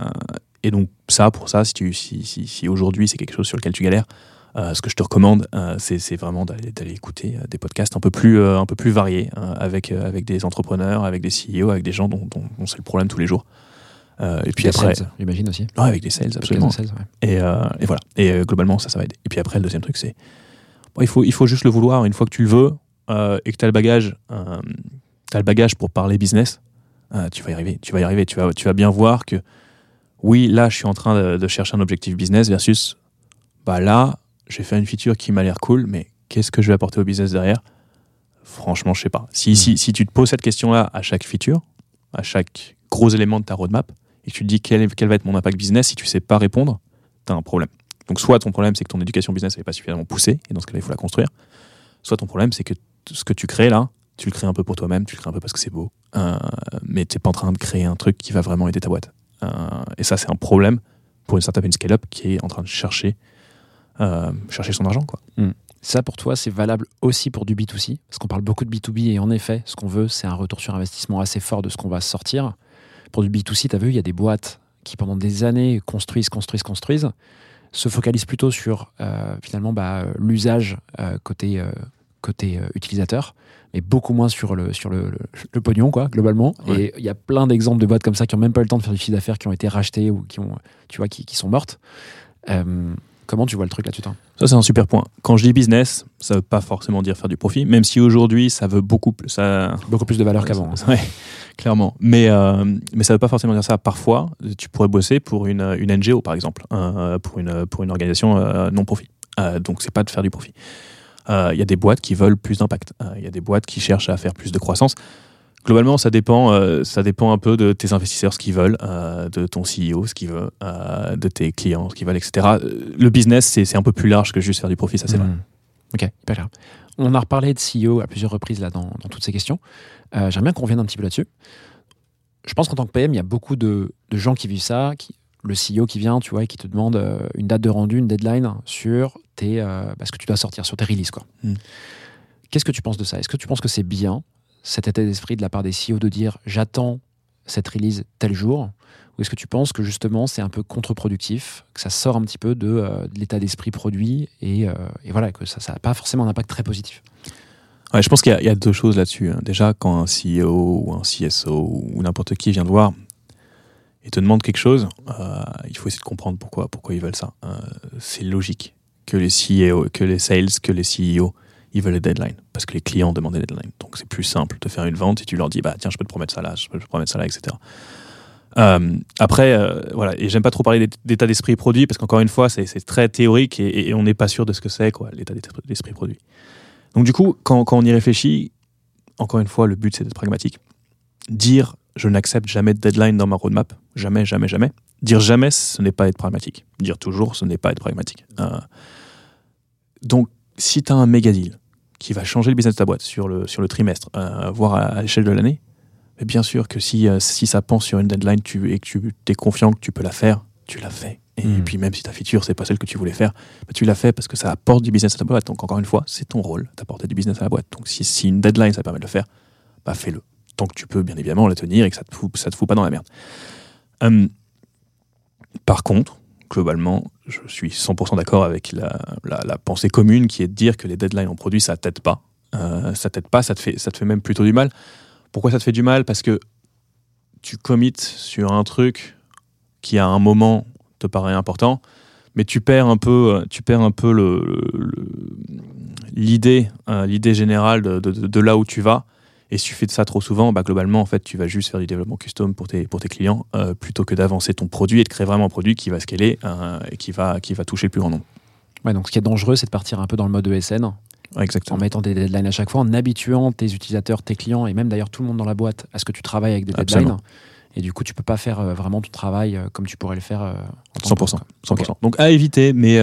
et donc ça, pour ça, si, tu, si, si, si aujourd'hui c'est quelque chose sur lequel tu galères, euh, ce que je te recommande, euh, c'est vraiment d'aller écouter des podcasts un peu plus, un peu plus variés, euh, avec, avec des entrepreneurs, avec des CEO, avec des gens dont, dont- dont c'est le problème tous les jours. Et puis Des après, j'imagine aussi. Ouais, avec des sales, absolument. Des sales, ouais. Et, et voilà. Et globalement, ça, ça va aider. Et puis après, le deuxième truc, c'est bon, il, faut, il faut juste le vouloir. Une fois que tu le veux et que tu as le bagage, euh, t'as le bagage pour parler business, euh, tu vas y arriver. Tu vas y arriver. Tu vas, tu vas bien voir que oui, là, je suis en train de, de chercher un objectif business versus bah là, j'ai fait une feature qui m'a l'air cool, mais qu'est-ce que je vais apporter au business derrière? Franchement, je sais pas. Si, si, si tu te poses cette question-là à chaque feature, à chaque gros élément de ta roadmap, et que tu te dis quel, quel va être mon impact business, si tu sais pas répondre, tu as un problème. Donc soit ton problème c'est que ton éducation business n'est pas suffisamment poussée, et dans ce cas-là il faut la construire, soit ton problème c'est que ce que tu crées là, tu le crées un peu pour toi-même, tu le crées un peu parce que c'est beau, euh, mais tu n'es pas en train de créer un truc qui va vraiment aider ta boîte. Euh, et ça c'est un problème pour une startup et une scale-up qui est en train de chercher, euh, chercher son argent. Quoi. Ça, pour toi, c'est valable aussi pour du B2C, parce qu'on parle beaucoup de B2B, et en effet, ce qu'on veut, c'est un retour sur investissement assez fort de ce qu'on va sortir. Pour du B2C, tu as vu, il y a des boîtes qui, pendant des années, construisent, construisent, construisent, se focalisent plutôt sur, finalement, bah, l'usage côté, côté euh, utilisateur, mais beaucoup moins sur le, sur le, le, le pognon, quoi, globalement. Ouais. Et il y a plein d'exemples de boîtes comme ça qui n'ont même pas eu le temps de faire du chiffre d'affaires, qui ont été rachetées ou qui, ont, tu vois, qui, qui sont mortes. Euh, comment tu vois le truc là-dessus Ça, c'est un super point. Quand je dis business, ça veut pas forcément dire faire du profit, même si aujourd'hui, ça veut beaucoup plus. Ça, Beaucoup plus de valeur qu'avant. hein. Ouais, clairement. Mais, euh, mais ça veut pas forcément dire ça. Parfois, tu pourrais bosser pour une, une NGO, par exemple, euh, pour, une, pour une organisation euh, non profit. Euh, donc, c'est pas de faire du profit. Euh, Il y a des boîtes qui veulent plus d'impact. Euh, Il y a des boîtes qui cherchent à faire plus de croissance. Globalement, ça dépend, euh, ça dépend un peu de tes investisseurs, ce qu'ils veulent, euh, de ton CEO, ce qu'il veut, euh, de tes clients, ce qu'ils veulent, etc. Euh, Le business, c'est un peu plus large que juste faire du profit, ça c'est vrai. Mhm. Ok, hyper clair. On a reparlé de CEO à plusieurs reprises là dans, toutes ces questions. Euh, J'aimerais bien qu'on revienne un petit peu là-dessus. Je pense qu'en tant que PM, il y a beaucoup de, de gens qui vivent ça, qui, le CEO qui vient, tu vois, et qui te demande euh, une date de rendu, une deadline sur tes, euh, bah, ce que tu dois sortir, sur tes releases. quoi. Mhm. Qu'est-ce que tu penses de ça? Est-ce que tu penses que c'est bien cet état d'esprit de la part des CEO de dire j'attends cette release tel jour? Ou est-ce que tu penses que justement c'est un peu contre-productif, que ça sort un petit peu de, euh, de l'état d'esprit produit et, euh, et voilà, que ça n'a pas forcément un impact très positif? Ouais, je pense qu'il y, y a deux choses là-dessus. hein. Déjà, quand un CEO ou un CSO ou n'importe qui vient te voir et te demande quelque chose, euh, il faut essayer de comprendre pourquoi, pourquoi ils veulent ça. Euh, c'est logique que les CEO, que les sales, que les CEO, ils veulent des deadlines parce que les clients demandent des deadlines. Donc c'est plus simple de faire une vente si tu leur dis bah tiens je peux te promettre ça là, je peux te promettre ça là, etc. Euh, après, voilà, et j'aime pas trop parler d'é- d'état d'esprit produit parce qu'encore une fois, c'est très théorique et, et on n'est pas sûr de ce que c'est, quoi, l'état d'esprit produit. Donc, du coup, quand, quand on y réfléchit, encore une fois, le but c'est d'être pragmatique. Dire je n'accepte jamais de deadline dans ma roadmap, jamais, jamais, jamais. Dire jamais, ce n'est pas être pragmatique. Dire toujours, ce n'est pas être pragmatique. Euh, donc, si tu as un méga deal qui va changer le business de ta boîte sur le, sur le trimestre, euh, voire à, à l'échelle de l'année, bien sûr que si, euh, si ça pense sur une deadline tu, et que tu es confiant que tu peux la faire, tu la fais. Et Mhm. puis même si ta feature, c'est pas celle que tu voulais faire, bah, tu l'as fait parce que ça apporte du business à ta boîte. Donc encore une fois, c'est ton rôle d'apporter du business à la boîte. Donc si, si une deadline, ça permet de le faire, bah fais-le. Tant que tu peux, bien évidemment, la tenir et que ça te fout, te fout pas dans la merde. Hum, par contre, globalement, je suis 100% d'accord avec la, pensée commune qui est de dire que les deadlines en produit, ça t'aide pas. Euh, ça t'aide pas, ça te, fait, même plutôt du mal. Pourquoi ça te fait du mal? Parce que tu commits sur un truc qui à un moment te paraît important, mais tu perds un peu, euh, tu perds un peu l'idée, euh, l'idée générale de là où tu vas. Et si tu fais de ça trop souvent, bah, globalement, en fait, tu vas juste faire du développement custom pour tes, pour tes clients, euh, plutôt que d'avancer ton produit et de créer vraiment un produit qui va scaler euh, et qui va, qui va toucher le plus grand nombre. Ouais, donc ce qui est dangereux, c'est de partir un peu dans le mode ESN, Ouais, en exactement. mettant des deadlines à chaque fois, en habituant tes utilisateurs, tes clients et même d'ailleurs tout le monde dans la boîte à ce que tu travailles avec des deadlines. Absolument. Et du coup, tu peux pas faire euh, vraiment ton travail euh, comme tu pourrais le faire euh, en tant que 100%. boss, 100%. Donc à éviter, mais,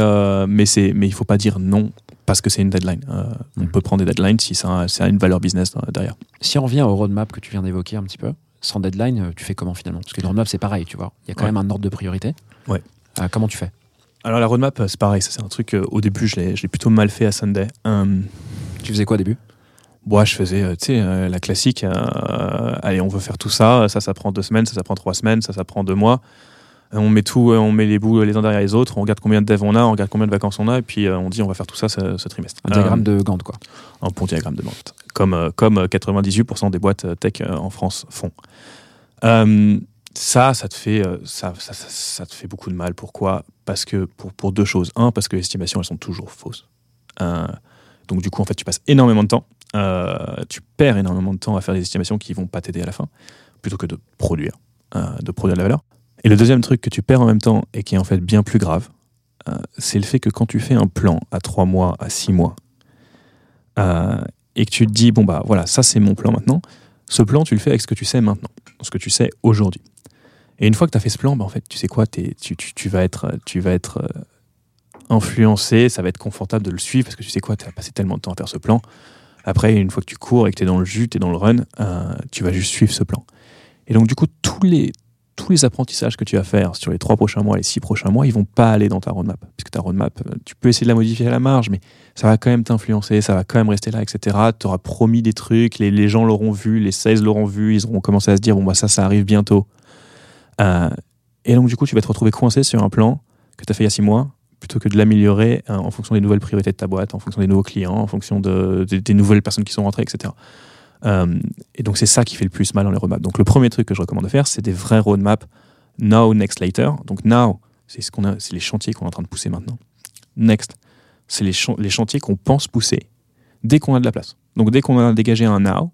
mais, mais il faut pas dire non parce que c'est une deadline. Euh, On Mhm. peut prendre des deadlines si ça a, ça a une valeur business euh, derrière. Si on revient au roadmap que tu viens d'évoquer un petit peu, sans deadline, euh, tu fais comment finalement? Parce que le roadmap, c'est pareil, tu vois. Il y a quand Ouais. même un ordre de priorité. Ouais. Euh, comment tu fais? Alors la roadmap, c'est pareil. C'est un truc, euh, au début, je l'ai, plutôt mal fait à Sunday. Tu faisais quoi au début? Moi, je faisais, euh, tu sais, la classique. allez, on veut faire tout ça. Ça, ça prend deux semaines. Ça, ça prend trois semaines. Ça, ça prend deux mois. On met tout, euh, on met les bouts les uns derrière les autres. On regarde combien de devs on a, on regarde combien de vacances on a, et puis euh, on dit on va faire tout ça ce, ce trimestre. Un diagramme Euh, de Gantt, quoi. un bon diagramme de Gantt, comme, comme euh, 98% des boîtes tech en France font. Ça, ça te fait, ça, ça, ça- ça te fait beaucoup de mal. Pourquoi? Parce que pour, pour deux choses. Un, parce que les estimations, elles sont toujours fausses. Donc du coup, en fait, tu passes énormément de temps. euh, tu perds énormément de temps à faire des estimations qui vont pas t'aider à la fin, plutôt que de produire, euh, de produire de la valeur. Et le deuxième truc que tu perds en même temps et qui est en fait bien plus grave, euh, c'est le fait que quand tu fais un plan à trois mois, à six mois, euh, et que tu te dis bon bah voilà, ça c'est mon plan maintenant. Ce plan, tu le fais avec ce que tu sais maintenant, ce que tu sais aujourd'hui. Et une fois que tu as fait ce plan, bah, en fait, tu sais quoi, t'es- tu, tu- tu vas être, tu vas être euh, influencé, ça va être confortable de le suivre parce que tu sais quoi, tu as passé tellement de temps à faire ce plan. Après, une fois que tu cours et que tu es dans le jus, tu es dans le run, tu vas juste suivre ce plan. Et donc, du coup, tous les, tous les apprentissages que tu vas faire sur les trois prochains mois, les six prochains mois, ils vont pas aller dans ta roadmap. Puisque ta roadmap, euh, tu peux essayer de la modifier à la marge, mais ça va quand même t'influencer, ça va quand même rester là, etc. Tu auras promis des trucs, les, gens l'auront vu, les sales l'auront vu, ils auront commencé à se dire, bon, bah, ça, ça arrive bientôt. Euh, et donc, du coup, tu vas te retrouver coincé sur un plan que tu as fait il y a six mois, plutôt que de l'améliorer euh, en fonction des nouvelles priorités de ta boîte, en fonction des nouveaux clients, en fonction de, des nouvelles personnes qui sont rentrées, etc. Euh, et donc, c'est ça qui fait le plus mal dans les roadmaps. Donc, le premier truc que je recommande de faire, c'est des vrais roadmaps now, next, later. Donc, now, c'est ce qu'on a, c'est les chantiers qu'on est en train de pousser maintenant. Next, c'est les, les chantiers qu'on pense pousser dès qu'on a de la place. Donc, dès qu'on a dégagé un now,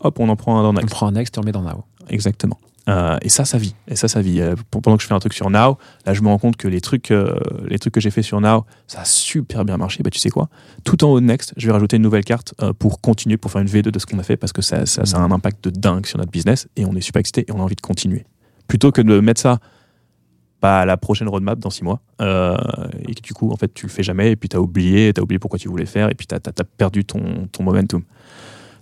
hop, on en prend un dans On next. prend un next et on le met dans Now. Exactement. Euh, et ça, ça vit. Et ça, ça vit. Euh, pendant que je fais un truc sur Now, là, je me rends compte que les trucs, euh, les trucs que j'ai fait sur Now, ça a super bien marché. Bah, tu sais quoi? Tout en haut de Next, je vais rajouter une nouvelle carte pour continuer, pour faire une V2 de ce qu'on a fait, parce que ça, ça, a un impact de dingue sur notre business et on est super excité et on a envie de continuer. Plutôt que de mettre ça bah, à la prochaine roadmap dans six mois et que du coup, en fait, tu le fais jamais et puis tu as oublié, tu as oublié pourquoi tu voulais faire et puis tu as, perdu ton momentum.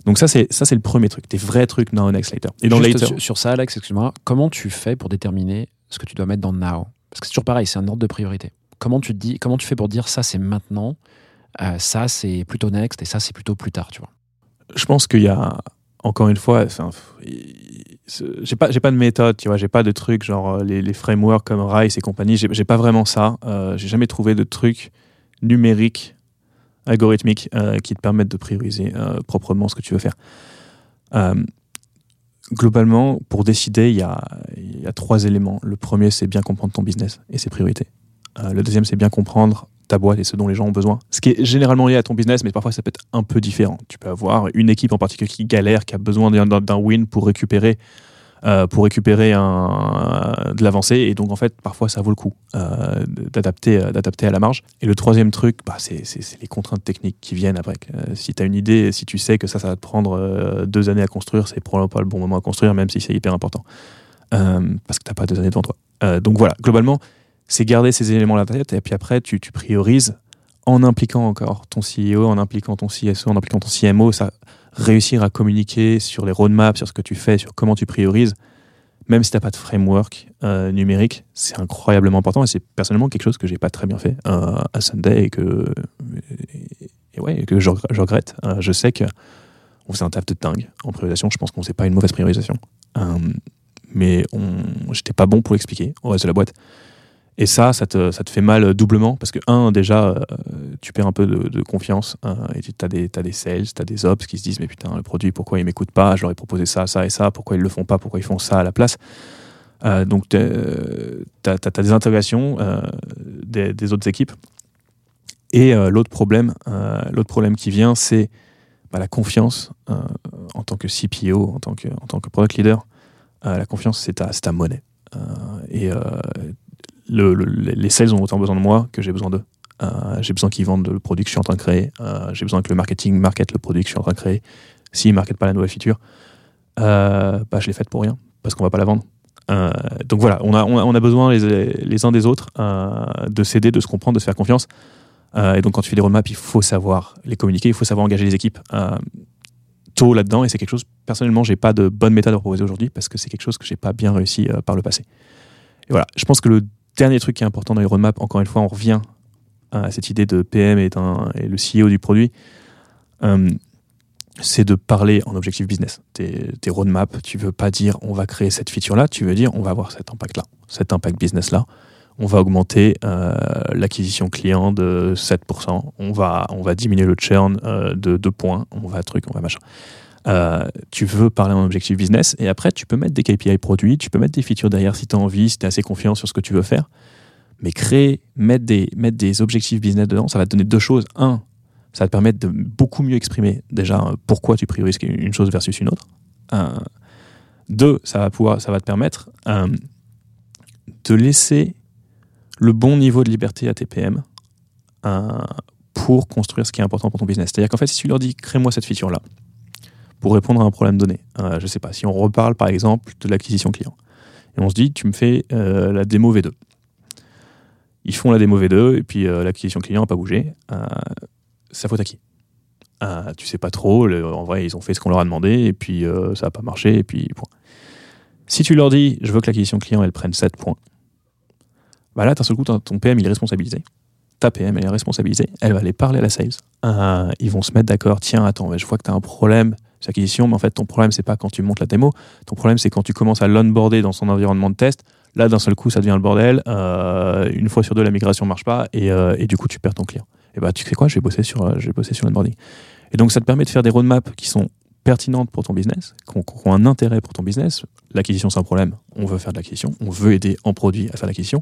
Donc ça, c'est ça c'est le premier truc, des vrais trucs now, next, later. Et dans Juste later, sur, sur ça, Alex, excuse-moi, comment tu fais pour déterminer ce que tu dois mettre dans Now? Parce que c'est toujours pareil, c'est un ordre de priorité. Comment tu, te dis, comment tu fais pour dire ça, c'est maintenant, euh, ça, c'est plutôt next, et ça, c'est plutôt plus tard, tu vois? Je pense qu'il y a encore une fois enfin, j'ai pas j'ai pas de méthode tu vois j'ai pas de trucs genre euh, les, les frameworks comme Rice et compagnie j'ai pas vraiment ça euh, j'ai jamais trouvé de trucs numériques algorithmiques euh, qui te permettent de prioriser euh, proprement ce que tu veux faire Euh, globalement pour décider il y a, y a trois éléments le premier c'est bien comprendre ton business et ses priorités le deuxième c'est bien comprendre ta boîte et ce dont les gens ont besoin. Ce qui est généralement lié à ton business, mais parfois ça peut être un peu différent. Tu peux avoir une équipe en particulier qui galère, qui a besoin d'un win pour récupérer, euh, pour récupérer un, de l'avancée, et donc en fait parfois ça vaut le coup euh, d'adapter, euh, à la marge. Et le troisième truc, bah, c'est, les contraintes techniques qui viennent après. Euh, si tu as une idée, si tu sais que ça, ça va te prendre euh, deux années à construire, c'est probablement pas le bon moment à construire, même si c'est hyper important, Euh, parce que t'as pas deux années devant toi. Euh, donc voilà, globalement c'est garder ces éléments ta tête et puis après tu, tu priorises en impliquant encore ton CEO, en impliquant ton CSO, en impliquant ton CMO, ça réussir à communiquer sur les roadmaps, sur ce que tu fais, sur comment tu priorises, même si tu n'as pas de framework euh, numérique, c'est incroyablement important et c'est personnellement quelque chose que j'ai pas très bien fait euh, à Sunday et que, ouais, que je, regrette. Euh, je sais que on faisait un taf de dingue en priorisation, je pense qu'on faisait pas une mauvaise priorisation. Mais j'étais pas bon pour l'expliquer au reste de la boîte. Et ça, ça te, fait mal doublement parce que, un, déjà, euh, tu perds un peu de, confiance euh, et tu as des, t'as des sales, tu as des ops qui se disent Mais putain, le produit, pourquoi ils m'écoutent pas? Je leur ai proposé ça, ça et ça, pourquoi ils le font pas? Pourquoi ils font ça à la place? Euh, Donc, tu as, des interrogations euh, des, autres équipes. Et euh, l'autre problème, euh, l'autre problème qui vient, c'est bah, la confiance euh, en tant que CPO, en tant que, en tant que product leader. Euh, la confiance, c'est ta, ta monnaie. Euh, et euh, le, le- les sales ont autant besoin de moi que j'ai besoin d'eux. Euh, j'ai besoin qu'ils vendent le produit que je suis en train de créer. Euh, j'ai besoin que le marketing market le produit que je suis en train de créer. S'ils ne marketent pas la nouvelle feature, euh, bah, je l'ai faite pour rien, parce qu'on va pas la vendre. Euh, donc voilà, on a, on a, besoin les, uns des autres de s'aider, de se comprendre, de se faire confiance. Et donc quand tu fais des roadmaps, il faut savoir les communiquer, il faut savoir engager les équipes tôt là-dedans. Et c'est quelque chose, personnellement, j'ai pas de bonne méthode à proposer aujourd'hui parce que c'est quelque chose que j'ai pas bien réussi par le passé. Et voilà, je pense que le dernier truc qui est important dans les roadmaps, encore une fois, on revient à cette idée de PM et, le CEO du produit, euh, c'est de parler en objectif business. Tes, roadmaps, tu veux pas dire on va créer cette feature-là, tu veux dire on va avoir cet impact-là, cet impact business-là. On va augmenter euh, l'acquisition client de 7%, on va, on va diminuer le churn euh, de 2 points, on va truc, on va machin. Euh, tu veux parler en objectif business et après tu peux mettre des KPI produits, tu peux mettre des features derrière si tu as envie, si tu es assez confiant sur ce que tu veux faire. Mais créer, mettre des, objectifs business dedans, ça va te donner deux choses. Un, ça va te permettre de beaucoup mieux exprimer déjà euh, pourquoi tu priorises une chose versus une autre. Euh, deux, ça va, pouvoir, ça va te permettre de laisser le bon niveau de liberté à tes PM pour construire ce qui est important pour ton business. C'est-à-dire qu'en fait, si tu leur dis crée-moi cette feature-là pour répondre à un problème donné, euh, je sais pas, si on reparle par exemple de l'acquisition client et on se dit tu me fais euh, la démo V2. Ils font la démo V2 et puis euh, l'acquisition client n'a pas bougé. Ça faute à qui? Tu sais pas trop. en vrai, ils ont fait ce qu'on leur a demandé et puis ça n'a pas marché et puis point. Si tu leur dis je veux que l'acquisition client elle prenne 7 points, bah là, d'un seul coup, ton PM il est responsabilisé. Ta PM elle est responsabilisée. Elle va aller parler à la sales. Ils vont se mettre d'accord. Tiens, attends, je vois que tu as un problème sur l'acquisition, mais en fait, ton problème, c'est pas quand tu montes la démo. Ton problème, c'est quand tu commences à l'onboarder dans son environnement de test. Là, d'un seul coup, ça devient le bordel. Euh, une fois sur deux, la migration marche pas et, euh, et du coup, tu perds ton client. Et bah, tu sais quoi Je vais bosser sur, euh, sur l'onboarding. Et donc, ça te permet de faire des roadmaps qui sont pertinentes pour ton business, qui ont, un intérêt pour ton business. L'acquisition, c'est un problème. On veut faire de l'acquisition. On veut aider en produit à faire l'acquisition.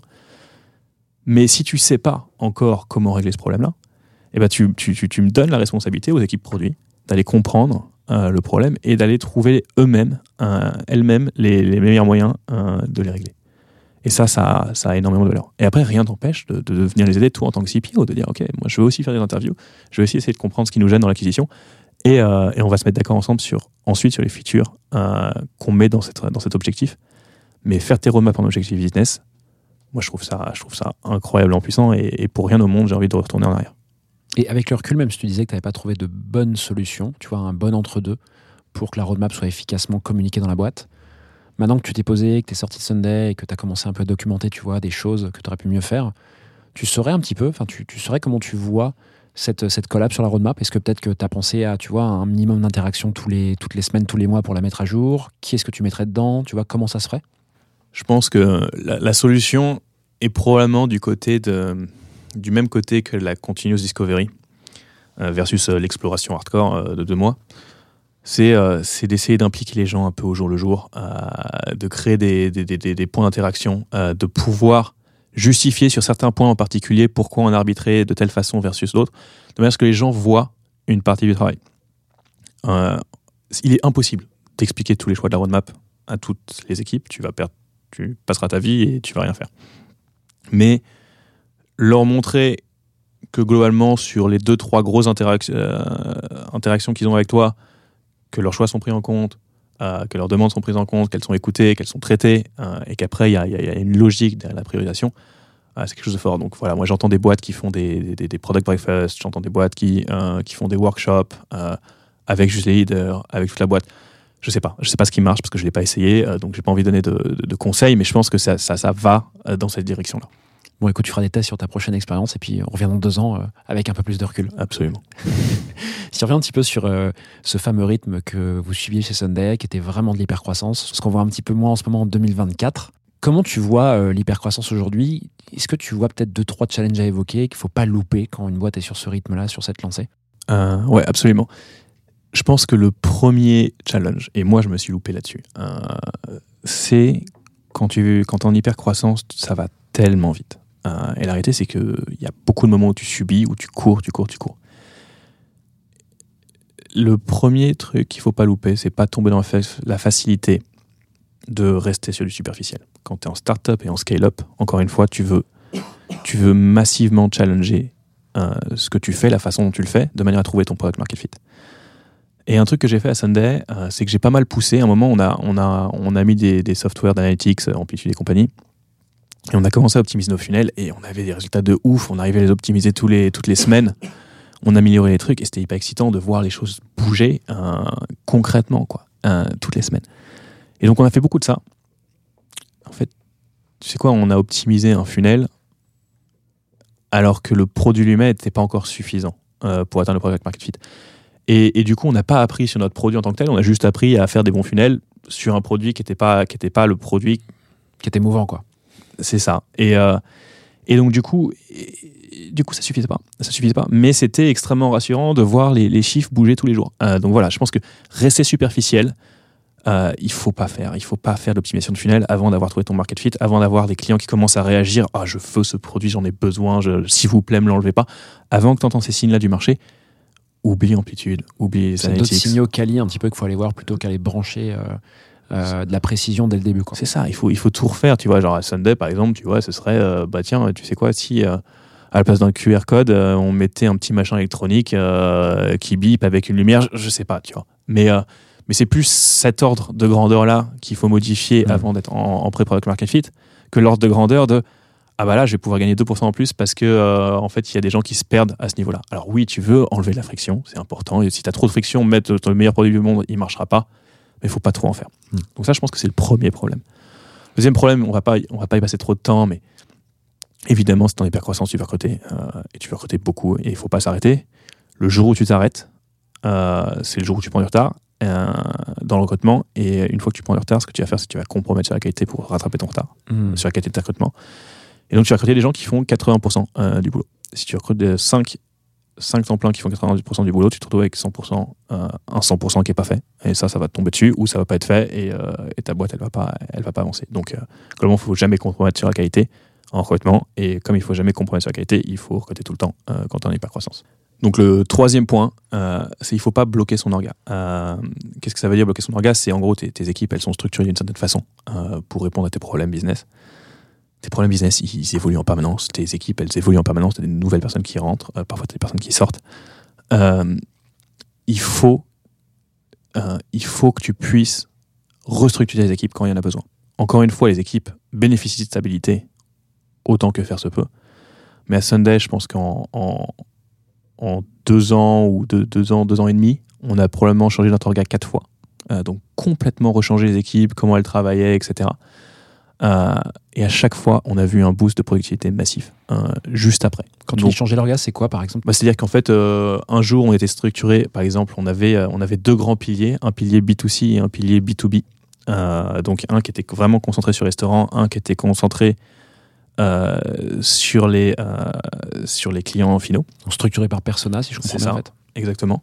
Mais si tu sais pas encore comment régler ce problème-là, eh ben tu, tu, tu me donnes la responsabilité aux équipes produits d'aller comprendre euh, le problème et d'aller trouver eux-mêmes, euh, elles-mêmes, les, meilleurs moyens euh, de les régler. Et ça, ça, a énormément de valeur. Et après, rien t'empêche de, venir les aider, toi, en tant que CPO, de dire, OK, moi, je veux aussi faire des interviews, je veux aussi essayer de comprendre ce qui nous gêne dans l'acquisition, et, et on va se mettre d'accord ensemble sur, ensuite sur les features qu'on met dans, cette, dans cet objectif. Mais faire tes roadmaps en objectif business, moi, je trouve ça, je trouve ça incroyablement puissant, et pour rien au monde, j'ai envie de retourner en arrière. Et avec le recul, même si tu disais que tu n'avais pas trouvé de bonne solution, tu vois, un bon entre-deux pour que la roadmap soit efficacement communiquée dans la boîte, maintenant que tu t'es posé, que tu es sorti de Sunday et que tu as commencé un peu à documenter, tu vois, des choses que tu aurais pu mieux faire, tu saurais un petit peu, enfin, tu, tu saurais comment tu vois cette, cette collab sur la roadmap. Est-ce que peut-être que tu as pensé à, tu vois, un minimum d'interaction les, toutes les semaines, tous les mois pour la mettre à jour? Qui est-ce que tu mettrais dedans? Tu vois, comment ça se ferait? Je pense que la solution est probablement du côté de, du même côté que la continuous discovery euh, versus euh, l'exploration hardcore euh, de deux mois. C'est d'essayer d'impliquer les gens un peu au jour le jour, de créer des, points d'interaction, de pouvoir justifier sur certains points en particulier pourquoi on a arbitré de telle façon versus l'autre, de manière à ce que les gens voient une partie du travail. Il est impossible d'expliquer tous les choix de la roadmap à toutes les équipes. Tu vas perdre, tu passeras ta vie et tu vas rien faire. Mais leur montrer que globalement sur les deux trois grosses euh, interactions qu'ils ont avec toi, que leurs choix sont pris en compte, euh, que leurs demandes sont prises en compte, qu'elles sont écoutées, qu'elles sont traitées, euh, et qu'après il y, a- une logique derrière la priorisation. c'est quelque chose de fort. Donc voilà, moi j'entends des boîtes qui font des, des, product breakfast, j'entends des boîtes qui, qui font des workshops avec juste les leaders, avec toute la boîte. Je sais pas, je sais pas ce qui marche parce que je l'ai pas essayé, donc j'ai pas envie de donner de, de- conseils, mais je pense que ça, ça, ça va dans cette direction-là. Bon, écoute, tu feras des tests sur ta prochaine expérience et puis on revient dans deux ans euh, avec un peu plus de recul. Absolument. Si on revient un petit peu sur euh, ce fameux rythme que vous suiviez chez Sunday, qui était vraiment de l'hypercroissance, ce qu'on voit un petit peu moins en ce moment en 2024, comment tu vois euh, l'hypercroissance aujourd'hui? Est-ce que tu vois peut-être deux, trois challenges à évoquer qu'il faut pas louper quand une boîte est sur ce rythme-là, sur cette lancée? Euh, ouais, absolument. Je pense que le premier challenge, et moi je me suis loupé là-dessus, c'est quand tu quand en hyper croissance, ça va tellement vite. Euh, et la réalité, c'est qu'il y a beaucoup de moments où tu subis, où tu cours, tu cours, tu cours. Le premier truc qu'il faut pas louper, c'est pas tomber dans la, fa- la facilité de rester sur du superficiel. Quand tu es en startup et en scale-up, encore une fois, tu veux, tu veux massivement challenger euh, ce que tu fais, la façon dont tu le fais, de manière à trouver ton product market fit. Et un truc que j'ai fait à Sunday, euh, c'est que j'ai pas mal poussé. À un moment, on a, on a, on a mis des, des softwares d'analytics, Amplitude et compagnie. Et on a commencé à optimiser nos funnels et on avait des résultats de ouf. On arrivait à les optimiser tous les, toutes les semaines. On améliorait les trucs et c'était hyper excitant de voir les choses bouger euh, concrètement, quoi, euh, toutes les semaines. Et donc, on a fait beaucoup de ça. En fait, tu sais quoi, on a optimisé un funnel alors que le produit lui-même n'était pas encore suffisant euh, pour atteindre le product market fit. Et, et du coup, on n'a pas appris sur notre produit en tant que tel, on a juste appris à faire des bons funnels sur un produit qui n'était pas, pas le produit Qui était mouvant, quoi. C'est ça. Et, euh, et donc, du coup, Et du coup, ça suffisait pas. Ça suffisait pas. Mais c'était extrêmement rassurant de voir les, les chiffres bouger tous les jours. Euh, donc voilà, je pense que rester superficiel, euh, il faut pas faire. Il faut pas faire d'optimisation de funnel avant d'avoir trouvé ton market fit, avant d'avoir des clients qui commencent à réagir. Ah, je veux ce produit, j'en ai besoin. S'il vous plaît, me l'enlevez pas. Avant que tu entends ces signes-là du marché, oublie amplitude, oublie les C'est d'autres analytics. signaux quali un petit peu qu'il faut aller voir plutôt qu'aller brancher euh, euh, de la précision dès le début. C'est ça, il faut, il faut tout refaire. Tu vois, genre à Sunday, par exemple, tu vois, ce serait, euh, bah tiens, tu sais quoi, si euh, à la place d'un QR code, on mettait un petit machin électronique qui bip avec une lumière, je, je sais pas, tu vois. Mais, mais c'est plus cet ordre de grandeur-là qu'il faut modifier Mhm. avant d'être en, en pré-product market fit que l'ordre de grandeur de ah bah là, je vais pouvoir gagner 2% en plus parce que euh, en fait, il y a des gens qui se perdent à ce niveau-là. Alors oui, tu veux enlever de la friction, c'est important. Et si tu as trop de friction, mettre ton meilleur produit du monde, il marchera pas. Mais il faut pas trop en faire. Mm. Donc ça, je pense que c'est le premier problème. Deuxième problème, on va pas, on va pas y passer trop de temps, mais évidemment, si tu en hypercroissance, tu vas recruter euh, et tu vas recruter beaucoup et il faut pas s'arrêter. Le jour où tu t'arrêtes, euh, c'est le jour où tu prends du retard euh, dans le recrutement. Et une fois que tu prends du retard, ce que tu vas faire, c'est que tu vas compromettre sur la qualité pour rattraper ton retard Hmm. sur la qualité de ta recrutement. Et donc, tu vas recruter des gens qui font 80% euh, du boulot. Si tu recrutes des 5, 5 temps plein qui font 90% du boulot, tu te retrouves avec 100%, euh, un 100% qui n'est pas fait. Et ça, ça va te tomber dessus ou ça va pas être fait et, euh, et ta boîte, elle va pas, va pas avancer. Donc, euh, globalement, il faut jamais compromettre sur la qualité en recrutement. Et comme il faut jamais compromettre sur la qualité, il faut recruter tout le temps quand on est pas croissance. Donc, le troisième point, euh, c'est il faut pas bloquer son orga. Qu'est-ce que ça veut dire bloquer son orga? C'est en gros, tes, équipes, elles sont structurées d'une certaine façon pour répondre à tes problèmes business tes problèmes business, ils, évoluent en permanence. Tes équipes, elles évoluent en permanence. T'as des nouvelles personnes qui rentrent, euh, parfois t'as des personnes qui sortent. Euh, il faut, euh, il faut que tu puisses restructurer les équipes quand il y en a besoin. Encore une fois, les équipes bénéficient de stabilité autant que faire se peut. Mais à Sunday, je pense qu'en en, deux ans ou deux, deux ans, deux ans et demi, on a probablement changé notre orga quatre fois. Donc complètement rechangé les équipes, comment elles travaillaient, etc. Euh, et à chaque fois, on a vu un boost de productivité massif euh, juste après. Quand tu Donc, dis changer l'orga, c'est quoi par exemple? Bah, C'est-à-dire qu'en fait, euh, un jour, on était structuré, par exemple, on avait, euh, on avait deux grands piliers, un pilier B2C et un pilier B2B. Euh, donc un qui était vraiment concentré sur restaurant, un qui était concentré sur, les, sur les clients finaux. Structuré par persona, si je comprends bien ça. en fait. Exactement.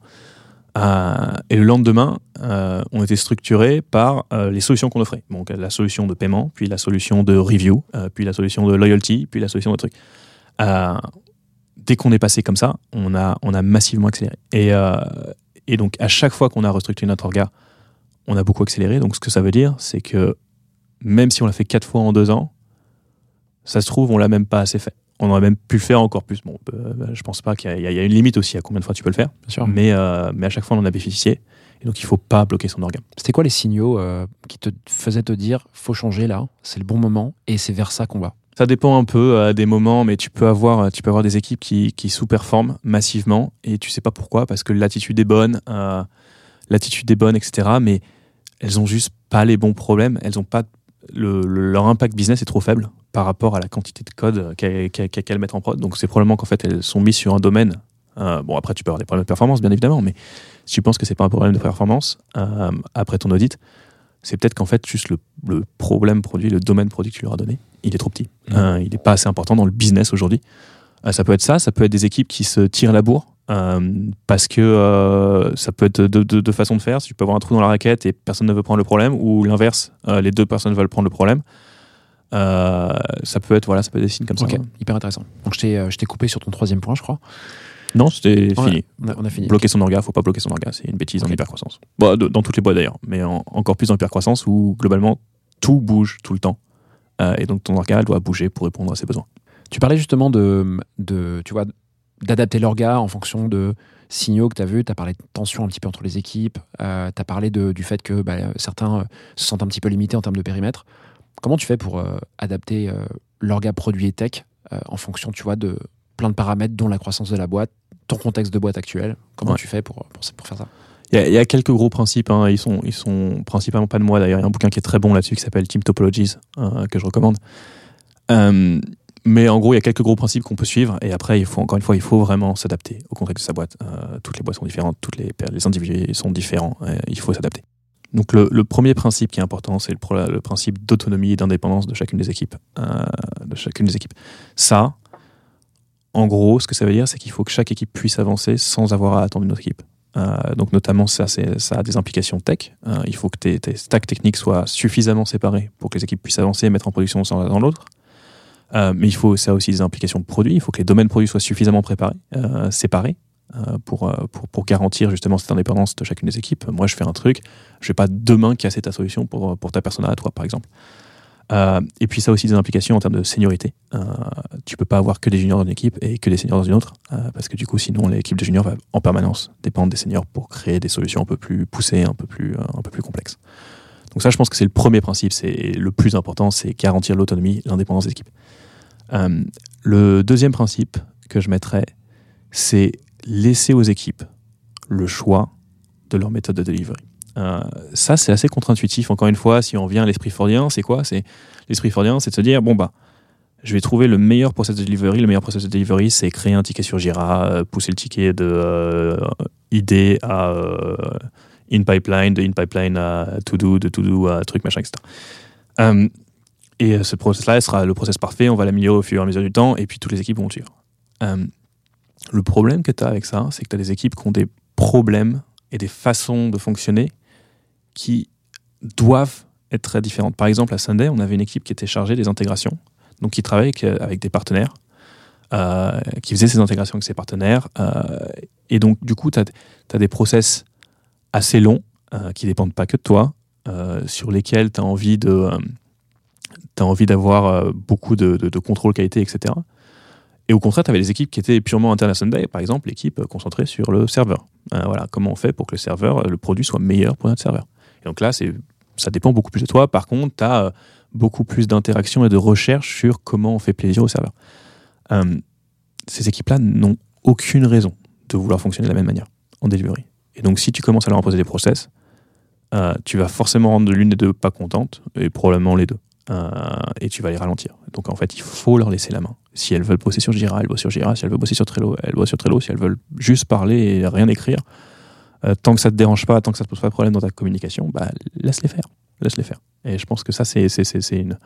Euh, et le lendemain, euh, on était structuré par euh, les solutions qu'on offrait. Donc la solution de paiement, puis la solution de review, puis la solution de loyalty, puis la solution de truc. Dès qu'on est passé comme ça, on a, massivement accéléré. Et, et donc à chaque fois qu'on a restructuré notre orga, on a beaucoup accéléré. Donc ce que ça veut dire, c'est que même si on l'a fait quatre fois en deux ans, ça se trouve, on l'a même pas assez fait. On aurait même pu le faire encore plus. Bon, euh, je pense pas qu'il y, y a une limite aussi à combien de fois tu peux le faire Bien sûr. mais, euh, mais à chaque fois on en a bénéficié. Et donc il faut pas bloquer son organe. C'était quoi les signaux euh, qui te faisaient te dire faut changer là, c'est le bon moment et c'est vers ça qu'on va? Ça dépend un peu à des moments, mais tu peux avoir, tu peux avoir des équipes qui, qui sous-performent massivement et tu sais pas pourquoi, parce que l'attitude est bonne, euh, l'attitude est bonne, etc. Mais elles ont juste pas les bons problèmes, elles ont pas le, le- leur impact business est trop faible par rapport à la quantité de code qu'elles qu'elles mettent en prod. Donc c'est probablement qu'en fait elles sont mises sur un domaine. euh, bon après tu peux avoir des problèmes de performance bien évidemment, mais si tu penses que c'est pas un problème de performance euh, après ton audit, c'est peut-être qu'en fait juste le, le problème produit, le domaine produit que tu leur as donné, il est trop petit. Euh, il n'est pas assez important dans le business aujourd'hui. Ça peut être ça, ça peut être des équipes qui se tirent la bourre. Euh, parce que euh, ça peut être deux de, de façons de faire. Si tu peux avoir un trou dans la raquette et personne ne veut prendre le problème, ou l'inverse, euh, les deux personnes veulent prendre le problème. Ça peut être voilà, ça peut être des signes comme Ok, ça. hyper intéressant. Donc je t'ai, coupé sur ton troisième point, je crois. Non, c'était fini. On a, on a fini. Bloquer son orga, faut pas bloquer son orga, c'est une bêtise en Ok. hypercroissance. Bon, de- dans toutes les boîtes d'ailleurs, mais en- encore plus en hypercroissance où globalement tout bouge tout le temps. Et donc ton orga doit bouger pour répondre à ses besoins. Tu parlais justement de, de tu vois, d'adapter l'orga en fonction de signaux que tu as vus. Tu as parlé de tension un petit peu entre les équipes. tu as parlé de- du fait que bah, certains euh, se sentent un petit peu limités en termes de périmètre. Comment tu fais pour euh, adapter euh, l'orga produit et tech euh, en fonction, tu vois, de plein de paramètres, dont la croissance de la boîte, ton contexte de boîte actuel? Comment Ouais. tu fais pour, pour, pour faire ça? Il y, a, il y a quelques gros principes, hein, ils, sont, ils sont principalement pas de moi d'ailleurs. Il y a un bouquin qui est très bon là-dessus qui s'appelle Team Topologies, euh, que je recommande. Euh, mais en gros, il y a quelques gros principes qu'on peut suivre. Et après, il faut, encore une fois, il faut vraiment s'adapter au contexte de sa boîte. Euh, toutes les boîtes sont différentes, toutes les, les individus sont différents. il faut s'adapter. Donc, le, premier principe qui est important, c'est le, principe d'autonomie et d'indépendance de chacune des équipes. euh, de chacune des équipes. Ça, en gros, ce que ça veut dire, c'est qu'il faut que chaque équipe puisse avancer sans avoir à attendre une autre équipe. Euh, donc notamment, ça, ça a des implications tech. Il faut que tes, tes stacks techniques soient suffisamment séparés pour que les équipes puissent avancer et mettre en production sans l'un dans l'autre. Euh, mais il faut ça aussi des implications produits. Il faut que les domaines produits soient suffisamment préparés, euh, séparés euh, pour, pour, garantir justement cette indépendance de chacune des équipes. Moi, je fais un truc, je vais pas demain casser ta solution pour, pour ta persona à toi, par exemple. Et puis ça a aussi des implications en termes de seniorité. Tu peux pas avoir que des juniors dans une équipe et que des seniors dans une autre, parce que du coup, sinon, l'équipe de juniors va en permanence dépendre des seniors pour créer des solutions un peu plus poussées, un peu plus, un peu plus complexes. Donc ça, je pense que c'est le premier principe, c'est le plus important, c'est garantir l'autonomie, l'indépendance des équipes. Euh, le deuxième principe que je mettrais, c'est laisser aux équipes le choix de leur méthode de delivery. Euh, ça, c'est assez contre-intuitif. Encore une fois, si on revient à l'esprit fordien, c'est quoi? C'est l'esprit fordien, c'est de se dire bon bah, je vais trouver le meilleur process de delivery. Le meilleur process de delivery, c'est créer un ticket sur Jira, euh, pousser le ticket de euh, idée à in pipeline, de in pipeline à to do, de to do à truc machin, etc. Euh, et ce process-là sera le process parfait. On va l'améliorer au fur et à mesure du temps, et puis toutes les équipes vont suivre. Euh, le problème que tu as avec ça, c'est que tu as des équipes qui ont des problèmes et des façons de fonctionner qui doivent être très différentes. Par exemple, à Sunday, on avait une équipe qui était chargée des intégrations, donc qui travaillait avec, euh, des partenaires, euh, qui faisait ces intégrations avec ses partenaires. euh, et donc, du coup, tu as, des process assez longs euh, qui dépendent pas que de toi, euh, sur lesquels tu as envie de. euh, envie d'avoir euh, beaucoup de, contrôle qualité, etc. Et au contraire, tu avais des équipes qui étaient purement internes à Sunday, par exemple, l'équipe concentrée sur le serveur. Voilà, comment on fait pour que le serveur, le produit soit meilleur pour notre serveur. Et donc là, ça dépend beaucoup plus de toi. Par contre, tu as beaucoup plus d'interaction et de recherche sur comment on fait plaisir au serveur. Ces équipes-là n'ont aucune raison de vouloir fonctionner de la même manière en delivery. Et donc, si tu commences à leur imposer des process, euh, tu vas forcément rendre l'une des deux pas contente, et probablement les deux. Euh, et tu vas les ralentir. Donc, en fait, il faut leur laisser la main. Si elles veulent bosser sur Jira, elles bossent sur Jira. Si elles veulent bosser sur Trello, elles bossent sur Trello. Si elles veulent juste parler et rien écrire, euh, tant que ça te dérange pas, tant que ça te pose pas de problème dans ta communication, bah, laisse-les faire. Laisse-les faire. Et je pense que ça, c'est, une,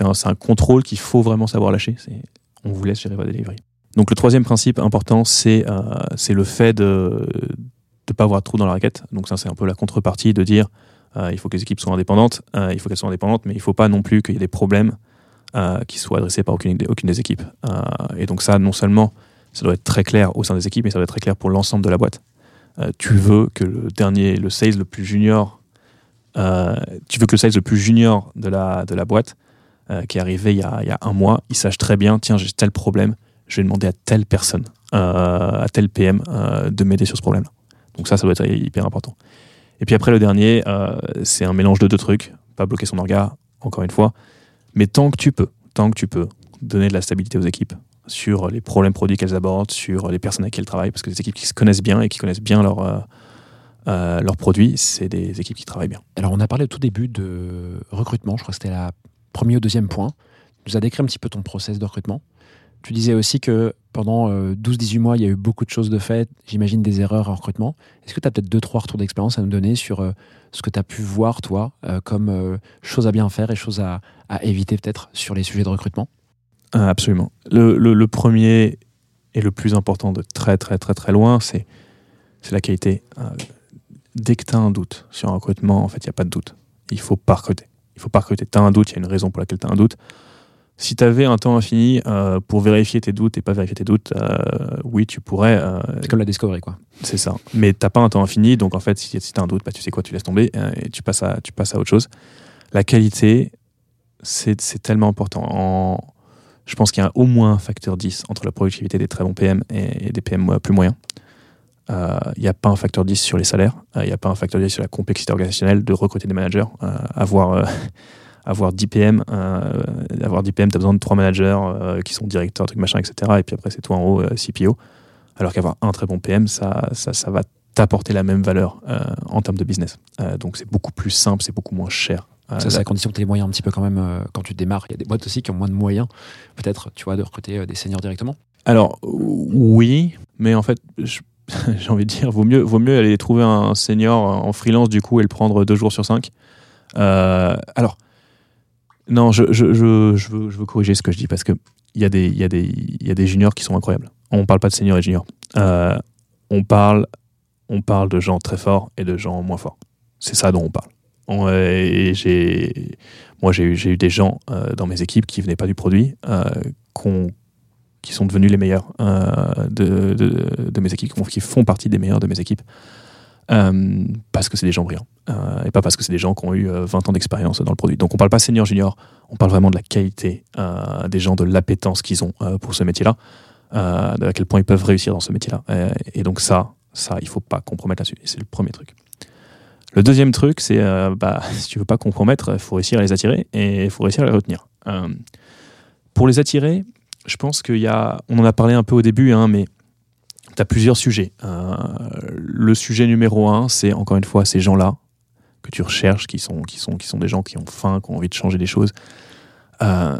un, un contrôle qu'il faut vraiment savoir lâcher. On vous laisse gérer votre delivery. Donc, le troisième principe important, c'est, euh, le fait de ne pas avoir de trou dans la raquette. Donc, ça, c'est un peu la contrepartie de dire euh, il faut que les équipes soient indépendantes, euh, il faut qu'elles soient indépendantes, mais il ne faut pas non plus qu'il y ait des problèmes euh, qui soient adressés par aucune, des- équipes. Et donc ça, non seulement, ça doit être très clair au sein des équipes, mais ça doit être très clair pour l'ensemble de la boîte. Tu veux que le dernier, le sales le plus junior, tu veux que le sales le plus junior de la, de la boîte, qui est arrivé il y, a, un mois, il sache très bien, tiens, j'ai tel problème, je vais demander à telle personne, à tel PM, de m'aider sur ce problème-là. Donc ça, ça doit être hyper important. Et puis après, le dernier, euh, c'est un mélange de deux trucs. Pas bloquer son orga, encore une fois. Mais tant que tu peux, tant que tu peux, donner de la stabilité aux équipes sur les problèmes produits qu'elles abordent, sur les personnes avec qui elles travaillent, parce que les équipes qui se connaissent bien et qui connaissent bien leurs euh, euh, produits, c'est des équipes qui travaillent bien. Alors, on a parlé au tout début de recrutement. Je crois que c'était la premier ou deuxième point. Tu nous as décrit un petit peu ton process de recrutement. Tu disais aussi que pendant euh, 12-18 mois, il y a eu beaucoup de choses de faites, j'imagine des erreurs en recrutement. Est-ce que tu as peut-être deux, trois retours d'expérience à nous donner sur euh, ce que tu as pu voir, toi, euh, comme euh, choses à bien faire et choses à, à éviter peut-être sur les sujets de recrutement? Euh, absolument. Le, le- premier et le plus important de très très très très loin, c'est la qualité. Euh, dès que tu as un doute sur un recrutement, en fait, il n'y a pas de doute. Il faut pas recruter. Il faut pas recruter. Tu as un doute, il y a une raison pour laquelle tu as un doute. Si tu avais un temps infini euh, pour vérifier tes doutes et pas vérifier tes doutes, euh, oui, tu pourrais. euh, C'est comme la Discovery, quoi. c'est ça. Mais t'as pas un temps infini, donc en fait, si, si tu as un doute, bah, tu sais quoi, tu laisses tomber et tu passes à, tu passes à autre chose. La qualité, c'est tellement important. En- je pense qu'il y a au moins un facteur 10 entre la productivité des très bons PM et, et des PM plus moyens. Il n'y a pas un facteur 10 sur les salaires, il n'y a pas un facteur 10 sur la complexité organisationnelle de recruter des managers. Avoir, avoir 10 PM, euh, avoir 10 PM, tu as besoin de 3 managers euh, qui sont directeurs, truc machin, etc. Et puis après, c'est toi en haut, euh, CPO. Alors qu'avoir un très bon PM, ça, ça, ça va t'apporter la même valeur en termes de business. Donc c'est beaucoup plus simple, c'est beaucoup moins cher. Ça, c'est la- à condition que tu aies les moyens un petit peu quand même euh, quand tu démarres. Il y a des boîtes aussi qui ont moins de moyens, peut-être, tu vois, de recruter euh, des seniors directement. Alors oui, mais en fait, j'ai envie de dire, vaut mieux, vaut mieux aller trouver un senior en freelance du coup et le prendre deux jours sur cinq. Euh, alors, non, je, je, je, veux, je veux corriger ce que je dis parce que il y, a des- y, y a des juniors qui sont incroyables. On parle pas de seniors et juniors. Euh, on, parle, on parle de gens très forts et de gens moins forts. C'est ça dont on parle. On- moi, j'ai eu, des gens euh, dans mes équipes qui venaient pas du produit, euh, qui sont devenus les meilleurs de, de- mes équipes, qui font partie des meilleurs de mes équipes. Euh, parce que c'est des gens brillants euh, et pas parce que c'est des gens qui ont eu euh, 20 ans d'expérience dans le produit. Donc on parle pas senior junior, on parle vraiment de la qualité euh, des gens, de l'appétence qu'ils ont euh, pour ce métier-là, euh, de à quel point ils peuvent réussir dans ce métier-là. Euh, et donc ça, ça, il faut pas compromettre là-dessus. C'est le premier truc. Le deuxième truc, c'est euh, bah, si tu veux pas compromettre, il faut réussir à les attirer et il faut réussir à les retenir. Euh, pour les attirer, je pense qu'il y a, on en a parlé un peu au début, hein, mais tu as plusieurs sujets. Euh, le sujet numéro un, c'est encore une fois ces gens-là que tu recherches, qui sont, qui, sont, qui sont des gens qui ont faim, qui ont envie de changer des choses. Euh,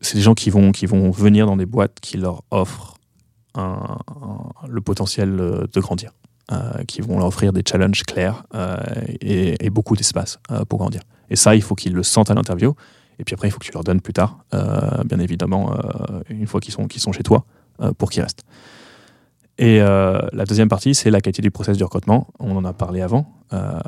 c'est des gens qui vont, qui vont venir dans des boîtes qui leur offrent le potentiel euh, de grandir, qui vont leur offrir des challenges clairs et, et beaucoup d'espace pour grandir. Et ça, il faut qu'ils le sentent à l'interview. Et puis après, il faut que tu leur donnes plus tard, bien évidemment, une fois qu'ils sont, qu'ils sont chez toi, pour qu'ils restent. Et euh, la deuxième partie, c'est la qualité du process de recrutement. On en a parlé avant. Euh,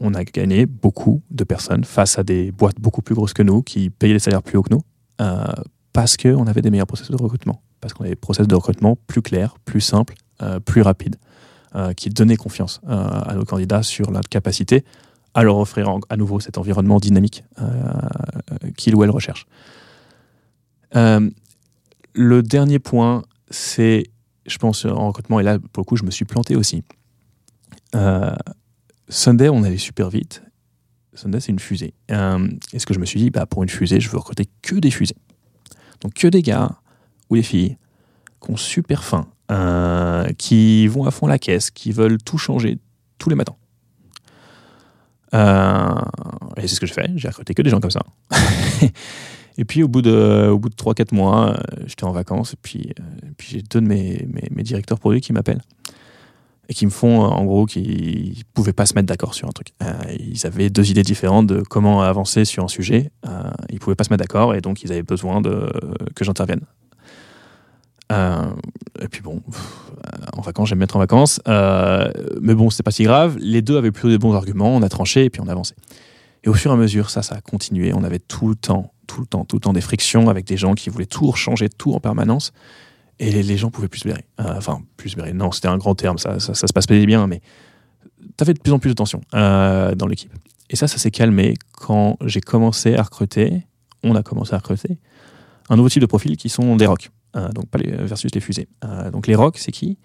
on a gagné beaucoup de personnes face à des boîtes beaucoup plus grosses que nous, qui payaient des salaires plus hauts que nous, euh, parce qu'on avait des meilleurs process de recrutement. Parce qu'on avait des process de recrutement plus clairs, plus simples, plus rapides, qui donnaient confiance à nos candidats sur notre capacité à leur offrir à nouveau cet environnement dynamique qu'ils ou elles recherchent. Le dernier point, c'est, je pense, en recrutement, et là, pour le coup, je me suis planté aussi. Euh, Sunday, on allait super vite. Sunday, c'est une fusée. Euh, et ce que je me suis dit, bah, pour une fusée, je veux recruter que des fusées. Donc, que des gars ou des filles qui ont super faim, euh, qui vont à fond la caisse, qui veulent tout changer tous les matins. Euh, et c'est ce que j'ai fait. J'ai recruté que des gens comme ça. et puis, au bout de, au bout de 3-4 mois, euh, j'étais en vacances. Et puis, euh, j'ai deux de mes, directeurs produits qui m'appellent. Et qui me font, euh, en gros, qu'ils ne pouvaient pas se mettre d'accord sur un truc. Euh, ils avaient deux idées différentes de comment avancer sur un sujet. Euh, ils ne pouvaient pas se mettre d'accord. Et donc, ils avaient besoin de, que j'intervienne. Euh, et puis bon, euh, en vacances, j'aime mettre en vacances. Euh, mais bon, c'était pas si grave. Les deux avaient plutôt des bons arguments. On a tranché et puis on a avancé. Et au fur et à mesure, ça, ça a continué. On avait tout le temps, tout le temps, tout le temps des frictions avec des gens qui voulaient tout changer, tout en permanence. Et les, gens pouvaient plus se blairer. Euh, enfin, plus se blairer. Non, c'était un grand terme. Ça, ça, se passait bien, mais t'avais de plus en plus de tension euh, dans l'équipe. Et ça, ça s'est calmé quand j'ai commencé à recruter. On a commencé à recruter un nouveau type de profil qui sont des rocks. Euh, donc pas les versus les fusées. Euh, donc les rocks, c'est qui?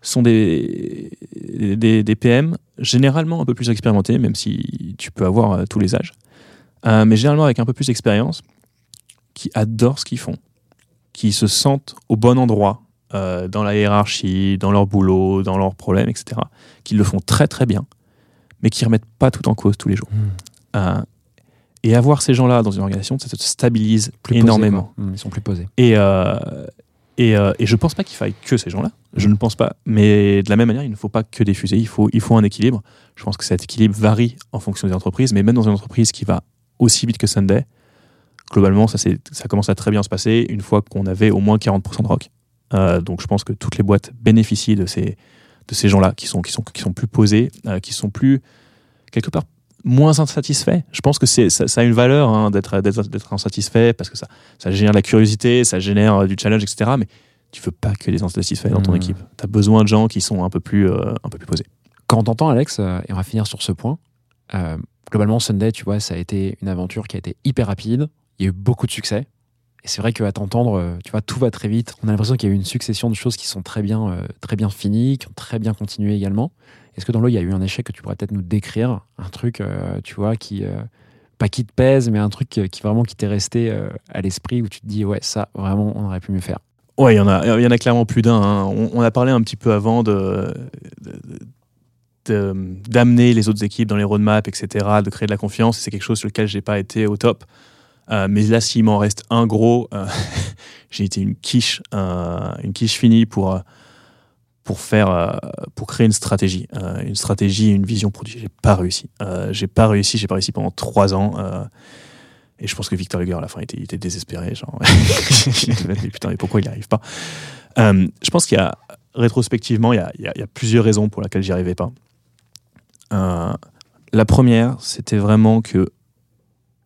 Sont des, PM généralement un peu plus expérimentés, même si tu peux avoir tous les âges, Euh, mais généralement avec un peu plus d'expérience, qui adorent ce qu'ils font, qui se sentent au bon endroit euh, dans la hiérarchie, dans leur boulot, dans leurs problèmes, etc., qui le font très très bien, mais qui remettent pas tout en cause tous les jours. Euh, et avoir ces gens-là dans une organisation, ça te stabilise Plus énormément. quoi. Mm, Ils sont plus posés. Et, et, euh, et je pense pas qu'il faille que ces gens-là. Je ne pense pas. Mais de la même manière, il ne faut pas que des fusées. Il faut, il faut un équilibre. Je pense que cet équilibre varie en fonction des entreprises. Mais même dans une entreprise qui va aussi vite que Sunday, globalement, ça, commence à très bien se passer une fois qu'on avait au moins 40% de rock. Euh, donc je pense que toutes les boîtes bénéficient de ces, de ces gens-là qui sont, qui, sont, qui sont plus posés, euh, qui sont plus, quelque part, moins insatisfaits. Je pense que ça, ça a une valeur hein, d'être, insatisfait parce que ça, ça génère de la curiosité, ça génère euh, du challenge, etc. Mais tu veux pas que des insatisfaits dans ton Mmh. équipe. Tu as besoin de gens qui sont un peu plus, euh, un peu plus posés. Quand on t'entend, Alex, et on va finir sur ce point, globalement, Sunday, tu vois, ça a été une aventure qui a été hyper rapide. Il y a eu beaucoup de succès. Et c'est vrai qu'à t'entendre, euh, tu vois, tout va très vite. On a l'impression qu'il y a eu une succession de choses qui sont très bien, euh, très bien finies, qui ont très bien continué également. Est-ce que dans l'eau, il y a eu un échec que tu pourrais peut-être nous décrire? Un truc, euh, tu vois, qui. pas qui te pèse, mais un truc qui vraiment qui t'est resté à l'esprit où tu te dis, ouais, ça, vraiment, on aurait pu mieux faire? Ouais, il y en a, il y en a clairement plus d'un. hein. On, a parlé un petit peu avant de- d'amener les autres équipes dans les roadmaps, etc., de créer de la confiance. C'est quelque chose sur lequel j'ai pas été au top. Euh, mais là, s'il m'en reste un gros, euh, j'ai été une quiche, euh, une quiche finie pour euh, pour faire, euh, pour créer une stratégie, euh, une stratégie, une vision produit. J'ai pas réussi. Euh, j'ai pas réussi. J'ai pas réussi pendant trois ans. euh, Et je pense que Victor Hugo, à la fin, était, il était désespéré. Genre, mais putain, mais pourquoi il n'y arrive pas? Euh, Je pense qu'il y a, rétrospectivement, il y a plusieurs raisons pour lesquelles j'y arrivais pas. Euh, la première, c'était vraiment que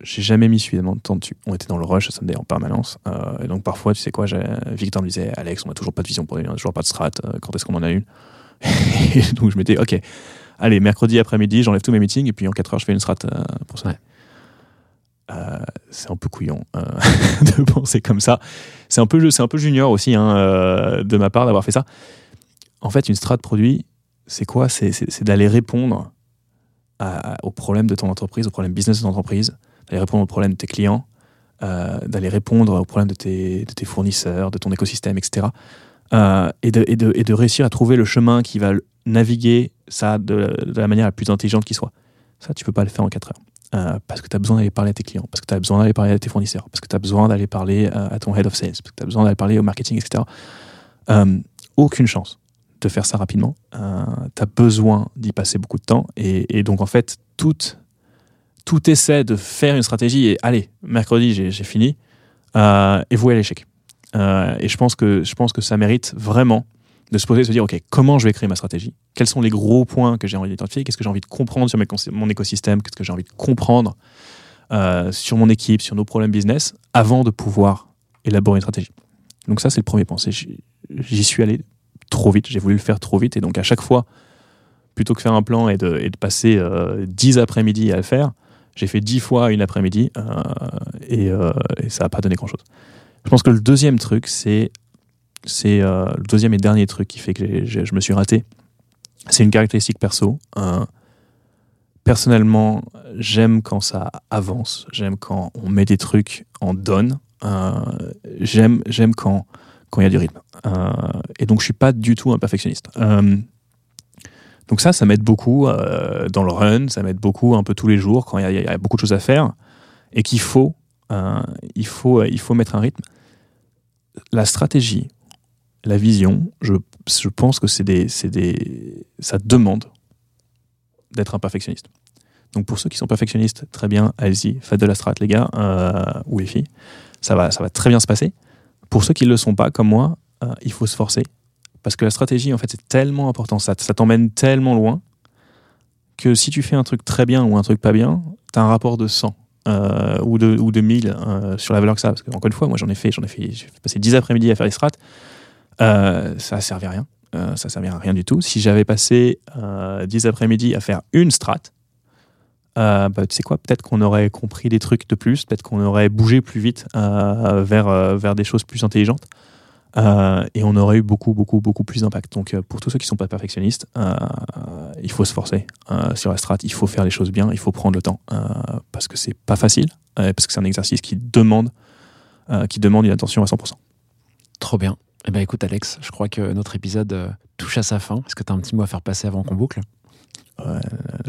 j'ai jamais mis suffisamment de temps dessus. On était dans le rush Sunday en permanence. Euh, et donc parfois, tu sais quoi, Victor me disait Alex, on n'a toujours pas de vision pour lui, on n'a toujours pas de strat, euh, quand est-ce qu'on en a une? Et donc je m'étais ok, allez, mercredi après-midi, j'enlève tous mes meetings et puis en 4 heures, je fais une strat euh, pour ça. Ouais. Euh, c'est un peu couillon euh, de penser comme ça. C'est un peu, c'est un peu junior aussi hein, euh, de ma part d'avoir fait ça. En fait, une strat produit, c'est quoi? C'est d'aller répondre à- aux problèmes de ton entreprise, aux problèmes business de ton entreprise, d'aller répondre aux problèmes de tes clients, euh, d'aller répondre aux problèmes de tes, fournisseurs, de ton écosystème, etc. Euh, et, de, réussir à trouver le chemin qui va naviguer ça de, la manière la plus intelligente qui soit. Ça, tu peux pas le faire en 4 heures. Euh, parce que tu as besoin d'aller parler à tes clients, parce que tu as besoin d'aller parler à tes fournisseurs, parce que tu as besoin d'aller parler à ton head of sales, parce que tu as besoin d'aller parler au marketing, etc. Aucune chance de faire ça rapidement. Euh, tu as besoin d'y passer beaucoup de temps. Et, donc, en fait, tout, tout essaie de faire une stratégie et allez, mercredi, j'ai fini, euh, et vouer à l'échec. Euh, et je pense, que, je pense que ça mérite vraiment de se poser de se dire, OK, comment je vais créer ma stratégie? Quels sont les gros points que j'ai envie d'identifier? Qu'est-ce que j'ai envie de comprendre sur mon écosystème? Qu'est-ce que j'ai envie de comprendre euh, sur mon équipe, sur nos problèmes business, avant de pouvoir élaborer une stratégie? Donc ça, c'est le premier point. J'y suis allé trop vite, j'ai voulu le faire trop vite, et donc à chaque fois, plutôt que faire un plan et de, passer euh, 10 après-midi à le faire, j'ai fait 10 fois une après-midi, euh, et, euh, et ça n'a pas donné grand-chose. Je pense que le deuxième truc, c'est c'est euh, le deuxième et dernier truc qui fait que je me suis raté. C'est une caractéristique perso. Personnellement, j'aime quand ça avance. J'aime quand on met des trucs en donne. J'aime j'aime quand quand il y a du rythme. Euh, et donc je suis pas du tout un perfectionniste. Euh, donc ça, ça m'aide beaucoup euh, dans le run. Ça m'aide beaucoup un peu tous les jours quand il y, a- beaucoup de choses à faire et qu'il faut il faut il faut mettre un rythme. La stratégie, la vision, je, je pense que c'est des, des, ça demande d'être un perfectionniste. Donc pour ceux qui sont perfectionnistes, très bien, allez-y, faites de la strat les gars, euh, ou les filles, ça va, ça va très bien se passer. Pour ceux qui ne le sont pas, comme moi, euh, il faut se forcer. Parce que la stratégie, en fait, c'est tellement important, ça, ça t'emmène tellement loin, que si tu fais un truc très bien ou un truc pas bien, tu as un rapport de 100 euh, ou, de, ou de 1000 euh, sur la valeur que ça. a. Parce que, encore une fois, moi j'en ai fait, j'en ai fait, j'ai passé 10 après-midi à faire des strats. Euh, ça a servi à rien. Ça servait à rien du tout. Si j'avais passé euh, 10 après-midi à faire une strat, euh, bah, tu sais quoi, peut-être qu'on aurait compris des trucs de plus, peut-être qu'on aurait bougé plus vite euh, vers, euh, vers des choses plus intelligentes. Et on aurait eu beaucoup, beaucoup, beaucoup plus d'impact. Donc, pour tous ceux qui ne sont pas perfectionnistes, il faut se forcer sur la strat, il faut faire les choses bien, il faut prendre le temps, parce que c'est pas facile, parce que c'est un exercice qui demande, qui demande une attention à 100%. Trop bien. Eh ben écoute Alex, je crois que notre épisode touche à sa fin. Est-ce que tu as un petit mot à faire passer avant qu'on boucle? Euh,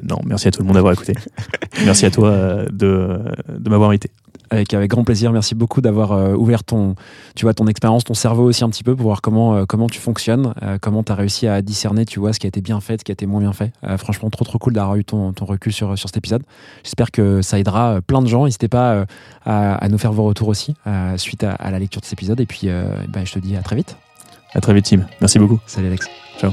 non, merci à tout le monde d'avoir écouté. merci à toi euh, de, de m'avoir invité. avec, avec grand plaisir. Merci beaucoup d'avoir euh, ouvert ton, tu vois, ton expérience, ton cerveau aussi un petit peu pour voir comment, comment tu fonctionnes, comment tu as réussi à discerner, tu vois, ce qui a été bien fait, ce qui a été moins bien fait. Franchement, trop trop cool d'avoir eu ton, ton recul sur, sur cet épisode. J'espère que ça aidera plein de gens. N'hésitez pas à, à nous faire vos retours aussi suite à, à la lecture de cet épisode. Et puis, euh, ben, je te dis à très vite. À très vite, Tim. Merci beaucoup. Salut Alex. Ciao.